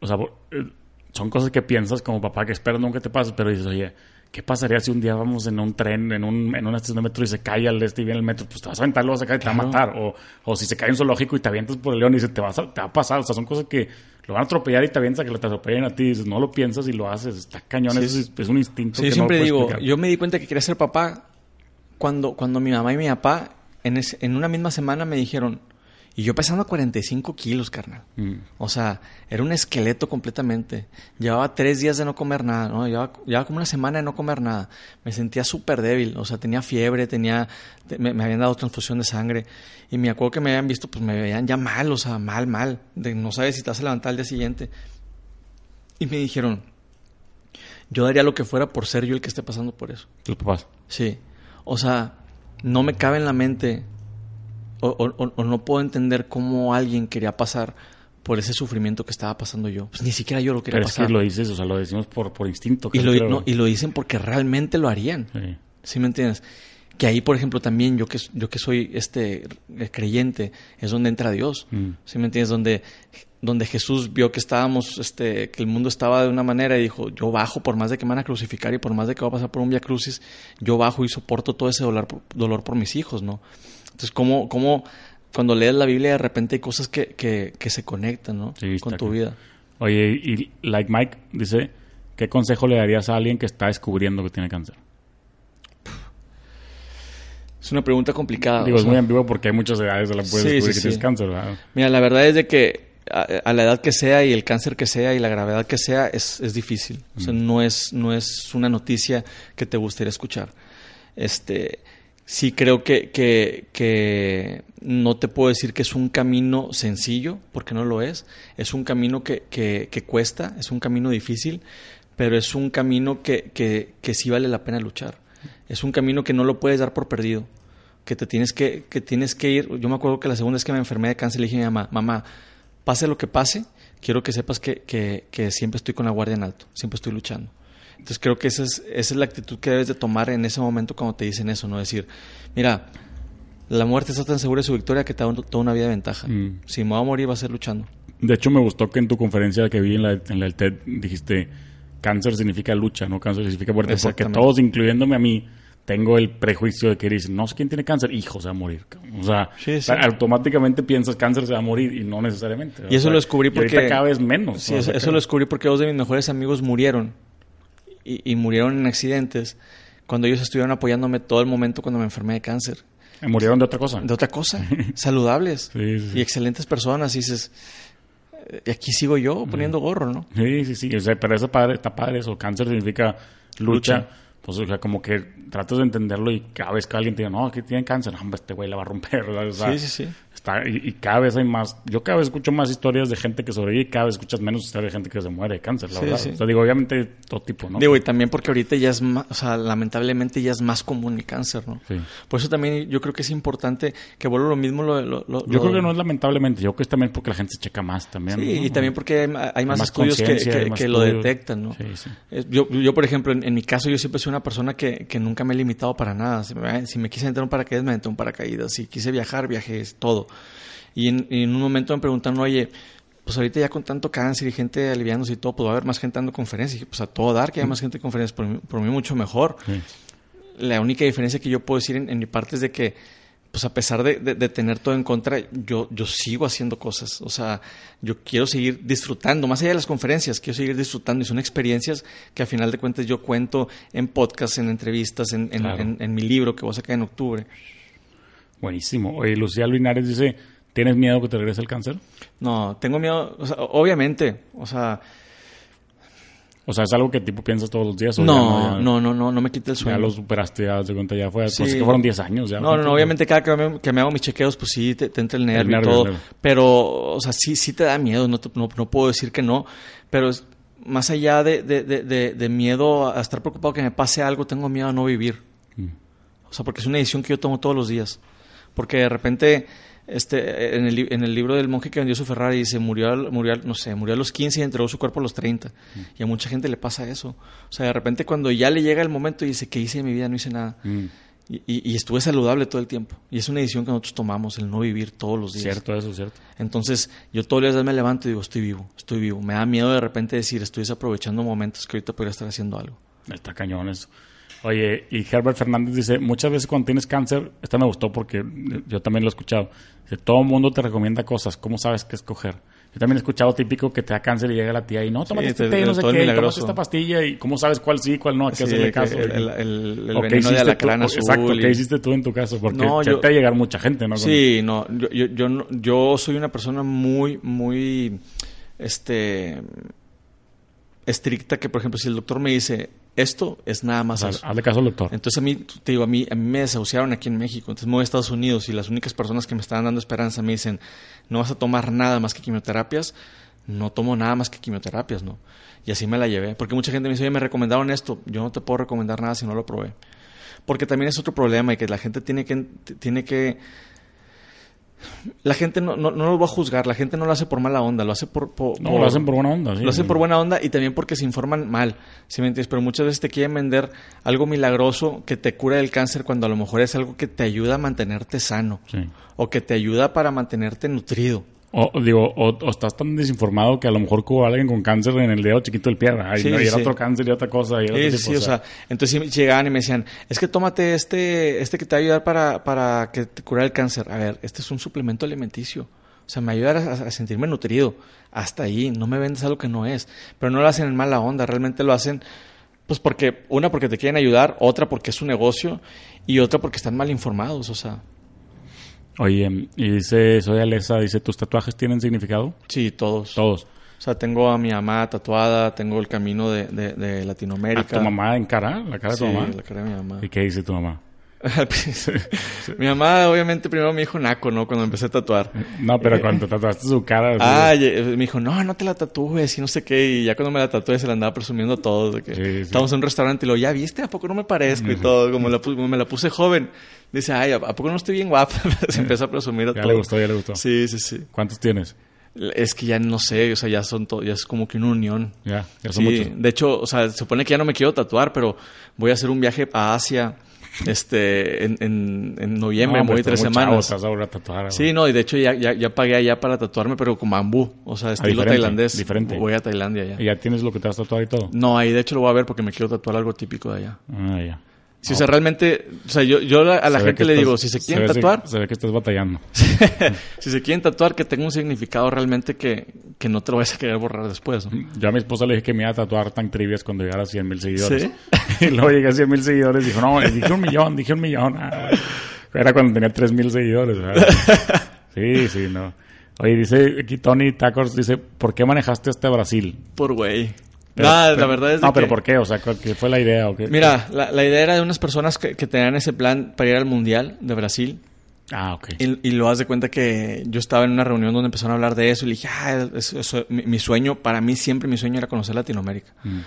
O sea, eh, son cosas que piensas como papá que esperas nunca te pase. Pero dices, oye, ¿qué pasaría si un día vamos en un tren, en, un, en una estación de metro y se cae al este y viene el metro? Pues te vas a aventar, lo vas a caer y te va a matar. O, o si se cae un zoológico y te avientas por el león y dices, te, vas a- te va a pasar. O sea, son cosas que lo van a atropellar y te avientas a que te atropellen a ti. Y dices, no lo piensas y lo haces. Está cañón. Sí, Eso es, es un instinto. Sí, que yo siempre no lo digo, explicar. yo me di cuenta que quería ser papá cuando, cuando mi mamá y mi papá en, ese- en una misma semana me dijeron, y yo pesando 45 kilos, carnal. Mm. O sea, era un esqueleto completamente. Llevaba tres días de no comer nada, ¿no? Llevaba, llevaba como una semana de no comer nada. Me sentía súper débil, o sea, tenía fiebre, tenía, te- me, me habían dado transfusión de sangre. Y me acuerdo que me habían visto, pues me veían ya mal, o sea, mal, mal. De no sabes si te vas a levantar al día siguiente. Y me dijeron, yo daría lo que fuera por ser yo el que esté pasando por eso. Tus papás. Sí. O sea, no me cabe en la mente o, o- o- no puedo entender cómo alguien quería pasar por ese sufrimiento que estaba pasando yo. Pues ni siquiera yo lo quería Pero es pasar. que lo dices, o sea, lo decimos por, por instinto. y, lo, no, y lo dicen porque realmente lo harían. Sí. ¿Sí me entiendes? Que ahí, por ejemplo, también yo que, yo que soy este eh, creyente, es donde entra Dios. Mm. ¿Sí me entiendes? Donde, donde Jesús vio que estábamos, este, que el mundo estaba de una manera y dijo, yo bajo por más de que me van a crucificar y por más de que va a pasar por un via crucis, yo bajo y soporto todo ese dolor, dolor por mis hijos, ¿no? Entonces, ¿cómo, cómo cuando lees la Biblia de repente hay cosas que, que, que se conectan, ¿no? Sí, Con tu vida. Oye, y Like Mike dice, ¿qué consejo le darías a alguien que está descubriendo que tiene cáncer? Es una pregunta complicada. Digo, es muy ambiguo porque hay muchas edades de la puedes descubrir que tienes cáncer, ¿verdad? Mira, la verdad es de que a, la edad que sea y el cáncer que sea y la gravedad que sea es, es difícil. O sea, no es, no es una noticia que te gustaría escuchar. Este, sí creo que, que, que, no te puedo decir que es un camino sencillo, porque no lo es. Es un camino que, que, cuesta, es un camino difícil, pero es un camino que, sí vale la pena luchar es un camino que no lo puedes dar por perdido, que te tienes que, que tienes que ir. Yo me acuerdo que la segunda vez que me enfermé de cáncer le dije a mi mamá, mamá, pase lo que pase, quiero que sepas que, que siempre estoy con la guardia en alto, siempre estoy luchando. Entonces creo que esa es, esa es la actitud que debes de tomar en ese momento cuando te dicen eso, no decir, mira, la muerte está tan segura de su victoria que te da toda una vida de ventaja. Mm. Si me voy a morir va a ser luchando. De hecho me gustó que en tu conferencia que vi en la, en la TED dijiste, cáncer significa lucha, no cáncer significa muerte, porque todos, incluyéndome a mí, tengo el prejuicio de que dicen, no sé quién tiene cáncer, hijo, se va a morir. O sea, automáticamente piensas cáncer se va a morir y no necesariamente. Y eso lo descubrí porque... ahorita cada vez menos. Sí, eso, lo descubrí porque dos de mis mejores amigos murieron y, murieron en accidentes cuando ellos estuvieron apoyándome todo el momento cuando me enfermé de cáncer. ¿Murieron de otra cosa? De otra cosa. saludables. y excelentes personas. Y dices, y aquí sigo yo poniendo gorro, ¿no? Sí, sí, sí. pero eso padre, está padre eso. Cáncer significa lucha pues, o sea, como que tratas de entenderlo y cada vez que alguien te diga, no, que tiene cáncer, no, hombre, este güey la va a romper, O sea, sí, sí, sí y, cada vez hay más, yo cada vez escucho más historias de gente que sobrevive y cada vez escuchas menos historias de gente que se muere de cáncer, la verdad. O sea, digo, obviamente todo tipo, ¿no? Digo, y también porque ahorita ya es más, o sea, lamentablemente ya es más común el cáncer, ¿no? Sí. Por eso también yo creo que es importante que vuelva lo mismo lo, lo, Yo creo que no es lamentablemente, yo creo que es también porque la gente se checa más también. Sí, y también porque hay, más, estudios que, lo detectan, ¿no? Sí, eh, yo, yo, por ejemplo, en, mi caso, yo siempre soy una persona que, que nunca me he limitado para nada. Si me, si me quise entrar un paracaídas, me entré un paracaídas. Si quise viajar, viajé, todo. Y en, un momento me preguntaron, oye, pues ahorita ya con tanto cáncer y gente aliviándose y todo, pues va a haber más gente dando conferencias. Y pues a todo dar que haya más gente en conferencias, por mí, por mí mucho mejor. La única diferencia que yo puedo decir en, mi parte es de que, pues a pesar de, de, tener todo en contra, yo, yo sigo haciendo cosas. O sea, yo quiero seguir disfrutando, más allá de las conferencias, quiero seguir disfrutando. Y son experiencias que a final de cuentas yo cuento en podcasts, en entrevistas, en, en, en mi libro que voy a sacar en octubre. Buenísimo. Oye, Lucía Linares dice ¿Tienes miedo que te regrese el cáncer? No, tengo miedo, o sea, obviamente, o sea... O sea, ¿es algo que tipo piensas todos los días? no, no, no, no, no, me quita el sueño. Ya lo superaste, ya de cuenta, ya fue, pues que fueron 10 años ya. No, no, obviamente cada que me, que me, hago mis chequeos, pues sí, te, entra el nervio, y todo. Pero, o sea, sí, sí te da miedo, no, no, puedo decir que no, pero más allá de, de, de, de, miedo a estar preocupado que me pase algo, tengo miedo a no vivir. Mm. O sea, porque es una decisión que yo tomo todos los días. Porque de repente este, en, el, en el libro del monje que vendió su Ferrari dice, murió, murió, no sé, murió a los 15 y entregó su cuerpo a los 30. Mm. Y a mucha gente le pasa eso. O sea, de repente cuando ya le llega el momento y dice, ¿qué hice en mi vida? No hice nada. Mm. Y, y, estuve saludable todo el tiempo. Y es una decisión que nosotros tomamos, el no vivir todos los días. Cierto, eso, cierto. Entonces, yo todos los días me levanto y digo, estoy vivo, estoy vivo. Me da miedo de repente decir, estoy desaprovechando momentos que ahorita podría estar haciendo algo. Está cañón eso. Oye, y Herbert Fernández dice, muchas veces cuando tienes cáncer, esta me gustó porque yo también lo he escuchado, dice, todo el mundo te recomienda cosas, ¿cómo sabes qué escoger? Yo también he escuchado típico que te da cáncer y llega la tía y no, tómate este té, no sé qué, tómate esta pastilla y cómo sabes cuál sí, cuál no, a qué hacerle caso. El, el, el, veneno de alacrán azul. Exacto, ¿qué hiciste tú en tu caso? Porque no, te va a llegar mucha gente, ¿no? Sí, no, yo, yo, yo, yo soy una persona muy, muy, este, estricta que, por ejemplo, si el doctor me dice, esto es nada más eso. Hazle caso al doctor. Entonces a mí, te digo, a mí, a mí me desahuciaron aquí en México. Entonces me voy a Estados Unidos y las únicas personas que me estaban dando esperanza me dicen, no vas a tomar nada más que quimioterapias. No tomo nada más que quimioterapias, ¿no? Y así me la llevé. Porque mucha gente me dice, oye, me recomendaron esto. Yo no te puedo recomendar nada si no lo probé. Porque también es otro problema y que la gente tiene que, tiene que la gente no, no, no, lo va a juzgar, la gente no lo hace por mala onda, lo hace por... no, lo hacen por buena onda, Lo hacen por buena onda y también porque se informan mal, ¿sí me entiendes? Pero muchas veces te quieren vender algo milagroso que te cura el cáncer cuando a lo mejor es algo que te ayuda a mantenerte sano o que te ayuda para mantenerte nutrido. O, digo, o, estás tan desinformado que a lo mejor hubo alguien con cáncer en el dedo chiquito del pie, y, era otro cáncer y otra cosa. Y sí, sí, o sea, entonces llegaban y me decían, es que tómate este, este que te va a ayudar para, para que te cure el cáncer. A ver, este es un suplemento alimenticio. O sea, me ayuda a, a sentirme nutrido. Hasta ahí, no me vendes algo que no es. Pero no lo hacen en mala onda, realmente lo hacen, pues porque, una, porque te quieren ayudar, otra porque es un negocio y otra porque están mal informados, o sea. Oye, y dice, soy Alesa, dice, ¿tus tatuajes tienen significado? Sí, todos. Todos. O sea, tengo a mi mamá tatuada, tengo el camino de, de, de Latinoamérica. ¿A tu mamá en cara? ¿La cara de tu Sí, mamá? la cara de mi mamá. ¿Y qué dice tu mamá? mi mamá, obviamente, primero me dijo naco, ¿no? Cuando empecé a tatuar. No, pero cuando te tatuaste su cara... Ah, me dijo, no, no te la tatúes y no sé qué. Y ya cuando me la tatué se la andaba presumiendo a todos. De que Sí, sí. Estábamos en un restaurante y lo, ¿ya viste? ¿A poco no me parezco? Y todo, como, la me la puse joven. Dice, ay, ¿a poco no estoy bien guapa? se empieza a presumir a ya todo. le gustó, ya le gustó. Sí, sí, sí. ¿Cuántos tienes? Es que ya no sé, o sea, ya son to- ya es como que una unión. Ya, ya son Sí, muchos. de hecho, o sea, se supone que ya no me quiero tatuar, pero voy a hacer un viaje a Asia este en, en, en noviembre, No, voy tres chavo, semanas. a tatuar. Sí, no, y de hecho ya, ya, ya pagué allá para tatuarme, pero con bambú, o sea, estilo diferente, tailandés. diferente. Voy a Tailandia ya. ¿Y ya tienes lo que te vas a tatuar y todo? No, ahí de hecho lo voy a ver porque me quiero tatuar algo típico de allá. Ah, ya. Si, o sea, realmente, o sea, yo, yo a la Se gente le estás- digo, si se quieren tatuar, Se ve que estás batallando. si se quieren tatuar, que tenga un significado realmente que, que no te lo vayas a querer borrar después. ¿no? Yo a mi esposa le dije que me iba a tatuar tan trivias cuando llegara a 100 mil seguidores. ¿Sí? y luego llegué a 100 mil seguidores y dijo, no, dije un millón, dije un millón. Ah. Era cuando tenía 3 mil seguidores. ¿verdad? sí, sí, no. Oye, dice aquí Tony Tacos, dice, ¿por qué manejaste hasta Brasil? Por güey. Pero- Nada, pero- la verdad es de No, pero ¿por qué? O sea, ¿cuál- ¿qué fue la idea? ¿O qué? Mira, la, la idea era de unas personas que, que tenían ese plan para ir al Mundial de Brasil. Ah, ok. Y, y lo haz de cuenta que yo estaba en una reunión donde empezaron a hablar de eso y le dije, ah, eso- eso- mi, mi sueño, para mí siempre mi sueño era conocer Latinoamérica. Mm.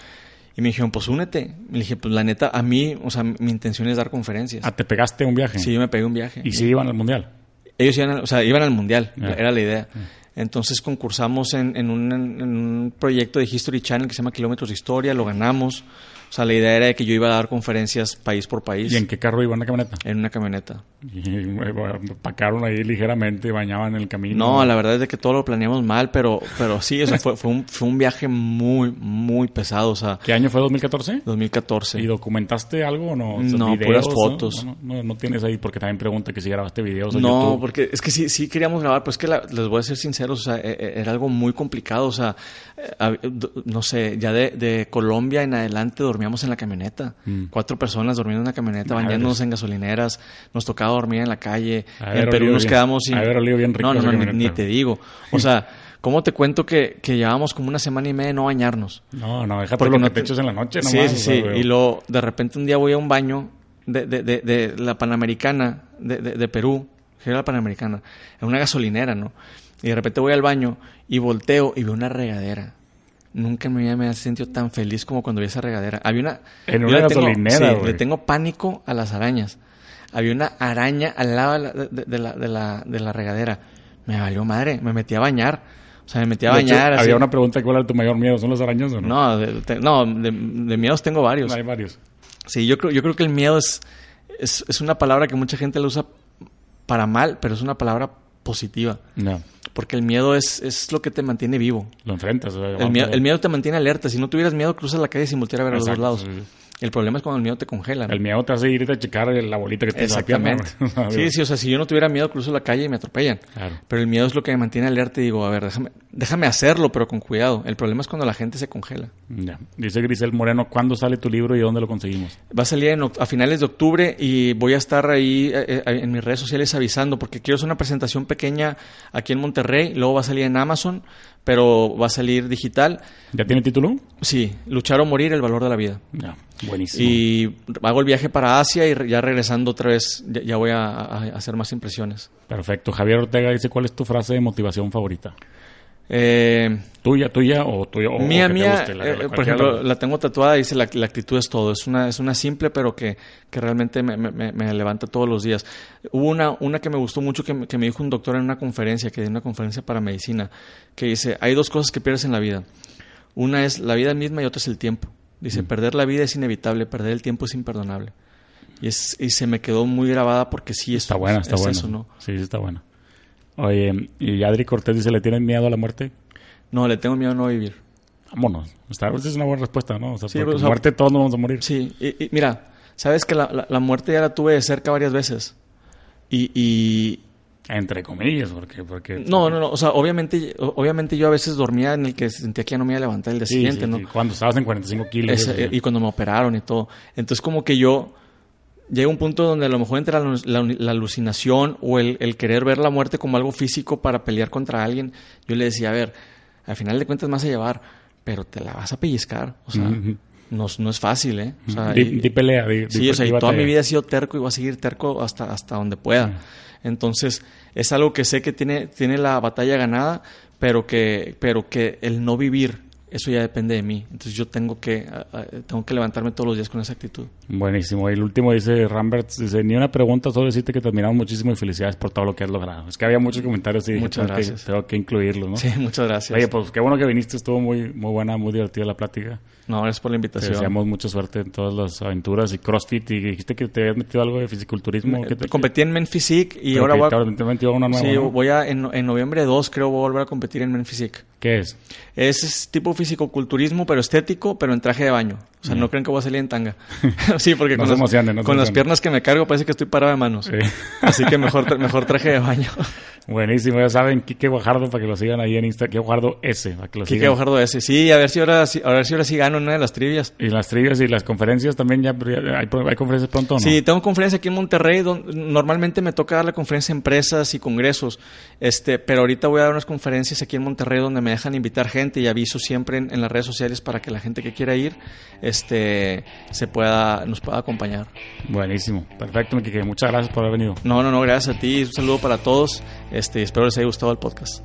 Y me dijeron, pues únete. Y le dije, pues la neta, a mí, o sea, mi intención es dar conferencias. Ah, ¿te pegaste un viaje? Sí, yo me pegué un viaje. ¿Y sí iban al mundial? Ellos iban, al- o sea, iban al mundial, Ah. era la idea. Entonces concursamos en, en un, en un proyecto de History Channel que se llama Kilómetros de Historia, lo ganamos. O sea, la idea era de que yo iba a dar conferencias país por país ¿Y en qué carro iban la camioneta? en una camioneta. Y bueno, pacaron ahí ligeramente y bañaban en el camino. No, la verdad es de que todo lo planeamos mal, pero, pero sí, o sea, fue, fue, un, fue un viaje muy, muy pesado, o sea, ¿Qué año fue 2014? 2014. ¿Y documentaste algo o no? O sea, No, puras fotos. No, no, no tienes ahí porque también pregunta que si grabaste videos a No, YouTube. porque es que sí, sí queríamos grabar, pues que la- les voy a ser sinceros, o sea, e- e- era algo muy complicado, o sea, eh, no sé, ya de, de Colombia en adelante dormíamos en la camioneta, Mm. cuatro personas durmiendo en la camioneta, bañándonos en gasolineras, nos tocaba dormir en la calle, en Perú nos bien. quedamos sin... Haber olido bien rico no, no, ni, te digo, o sea, ¿cómo te cuento que, que llevábamos como una semana y media de no bañarnos? No, no, déjate Porque lo no te en la noche Sí, nomás. sí, sí. güey. Y luego, de repente, un día voy a un baño de, de, de, de la Panamericana de, de, de Perú, que era la Panamericana, en una gasolinera, ¿no? Y de repente voy al baño y volteo y veo una regadera. Nunca en mi vida me había sentido tan feliz como cuando vi esa regadera. Había una... En una tengo- gasolinera, sí, le tengo pánico a las arañas. Había una araña al lado de la, de, de la, de, la, de la regadera. Me valió madre. Me metí a bañar. O sea, me metí a De hecho, bañar. así. había una pregunta, ¿cuál era tu mayor miedo? ¿Son los arañas o no? No, de, te- no de, de miedos tengo varios. Hay varios. Sí, yo creo, yo creo que el miedo es, es, es una palabra que mucha gente la usa para mal, pero es una palabra positiva. No, Porque el miedo es, es lo que te mantiene vivo. lo enfrentas. o sea, El miedo, el miedo te mantiene alerta. Si no tuvieras miedo, cruzas la calle sin voltear a ver a los dos lados. sí. El problema es cuando el miedo te congela. ¿no? El miedo te hace irte a checar la bolita que te Exactamente. Sí, sí, o sea, si yo no tuviera miedo, cruzo la calle y me atropellan. Claro. Pero el miedo es lo que me mantiene alerta y digo, a ver, déjame, déjame hacerlo, pero con cuidado. El problema es cuando la gente se congela. Ya. Dice Grisel Moreno, ¿cuándo sale tu libro y dónde lo conseguimos? Va a salir en a finales de octubre y voy a estar ahí eh, eh, en mis redes sociales avisando porque quiero hacer una presentación pequeña aquí en Monterrey, luego va a salir en Amazon, pero va a salir digital. ¿Ya tiene título? Sí, luchar o morir, el valor de la vida. Ya, buenísimo. Y hago el viaje para Asia y ya regresando otra vez ya, ya voy a hacer más impresiones. Perfecto. Javier Ortega dice, ¿cuál es tu frase de motivación favorita? Eh, ¿Tuya, tuya o tuya? O, mía, que te mía, guste, la- eh, la- por ejemplo, la tengo tatuada, dice la, la actitud es todo. Es una, es una simple, pero que, que realmente me, me- levanta todos los días. Hubo una, una que me gustó mucho que, me- que me dijo un doctor en una conferencia, que di una conferencia para medicina, que dice, hay dos cosas que pierdes en la vida. Una es la vida misma y otra es el tiempo. Dice, Mm. perder la vida es inevitable, perder el tiempo es imperdonable. Y, es, y se me quedó muy grabada porque sí es, Está buena, está es buena. eso, ¿no? Sí, está buena. Oye, y Adri Cortés dice, ¿le tienes miedo a la muerte? No, le tengo miedo a no vivir. Vámonos. Esta es una buena respuesta, ¿no? O sea, Sí, porque o sea- muerte todos nos vamos a morir. Sí, y, y mira, sabes que la, la- la muerte ya la tuve de cerca varias veces. Y, y, Entre comillas, porque... porque no, no, no, o sea, obviamente, obviamente yo a veces dormía en el que sentía que ya no me iba a levantar el día siguiente, ¿no? Cuando estabas en 45 kilos. y cuando me operaron y todo. Entonces como que yo llega un punto donde a lo mejor entra la, alucinación o el, el, querer ver la muerte como algo físico para pelear contra alguien. Yo le decía, a ver, al final de cuentas me vas a llevar, pero te la vas a pellizcar. O sea, no, no, es fácil, ¿eh? O sea, di, pelea. sí, o sea, y toda mi vida he sido terco y voy a seguir terco hasta, hasta donde pueda. Entonces, es algo que sé que tiene, tiene la batalla ganada, pero que, pero que el no vivir eso ya depende de mí. Entonces yo tengo que, tengo que levantarme todos los días con esa actitud. Buenísimo. Y el último dice Rambert, dice, ni una pregunta, solo decirte que te admiramos muchísimo y felicidades por todo lo que has logrado. Es que había muchos comentarios y muchas gracias. tengo que incluirlo, ¿no? Sí, muchas gracias. Oye, pues qué bueno que viniste, estuvo muy, muy buena, muy divertida la plática. No, gracias por la invitación. Te deseamos mucha suerte en todas las aventuras y CrossFit. Y dijiste que te habías metido algo de fisiculturismo. competí en Men Physique y ahora voy a... Te una nueva, sí, voy a... En, en noviembre 2 creo voy a volver a competir en Men Physique. ¿Qué es? Es tipo fisicoculturismo, pero estético, pero en traje de baño. O sea, no creen que voy a salir en tanga. sí, porque con, con las piernas que me cargo parece que estoy parado de manos. Así que mejor, mejor traje de baño. Buenísimo, ya saben, Kike Guajardo para que lo sigan ahí en Instagram, Kike Guajardo S, para que lo Kike Guajardo S, sí, a ver si ahora, a ver si ahora sí gano una de las trivias. Y las trivias y las conferencias también, ya, hay, hay, conferencias pronto, ¿no? Sí, tengo conferencia aquí en Monterrey, donde normalmente me toca dar la conferencia a empresas y congresos, este, pero ahorita voy a dar unas conferencias aquí en Monterrey donde me dejan invitar gente y aviso siempre en, las redes sociales para que la gente que quiera ir, este, se pueda, nos pueda acompañar. Buenísimo, perfecto, Kike, muchas gracias por haber venido. No, no, no, gracias a ti, un saludo para todos. Este, espero les haya gustado el podcast.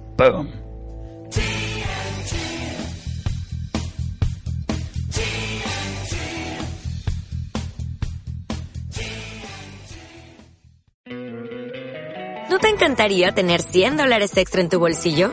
¿No te encantaría tener 100 dólares extra en tu bolsillo?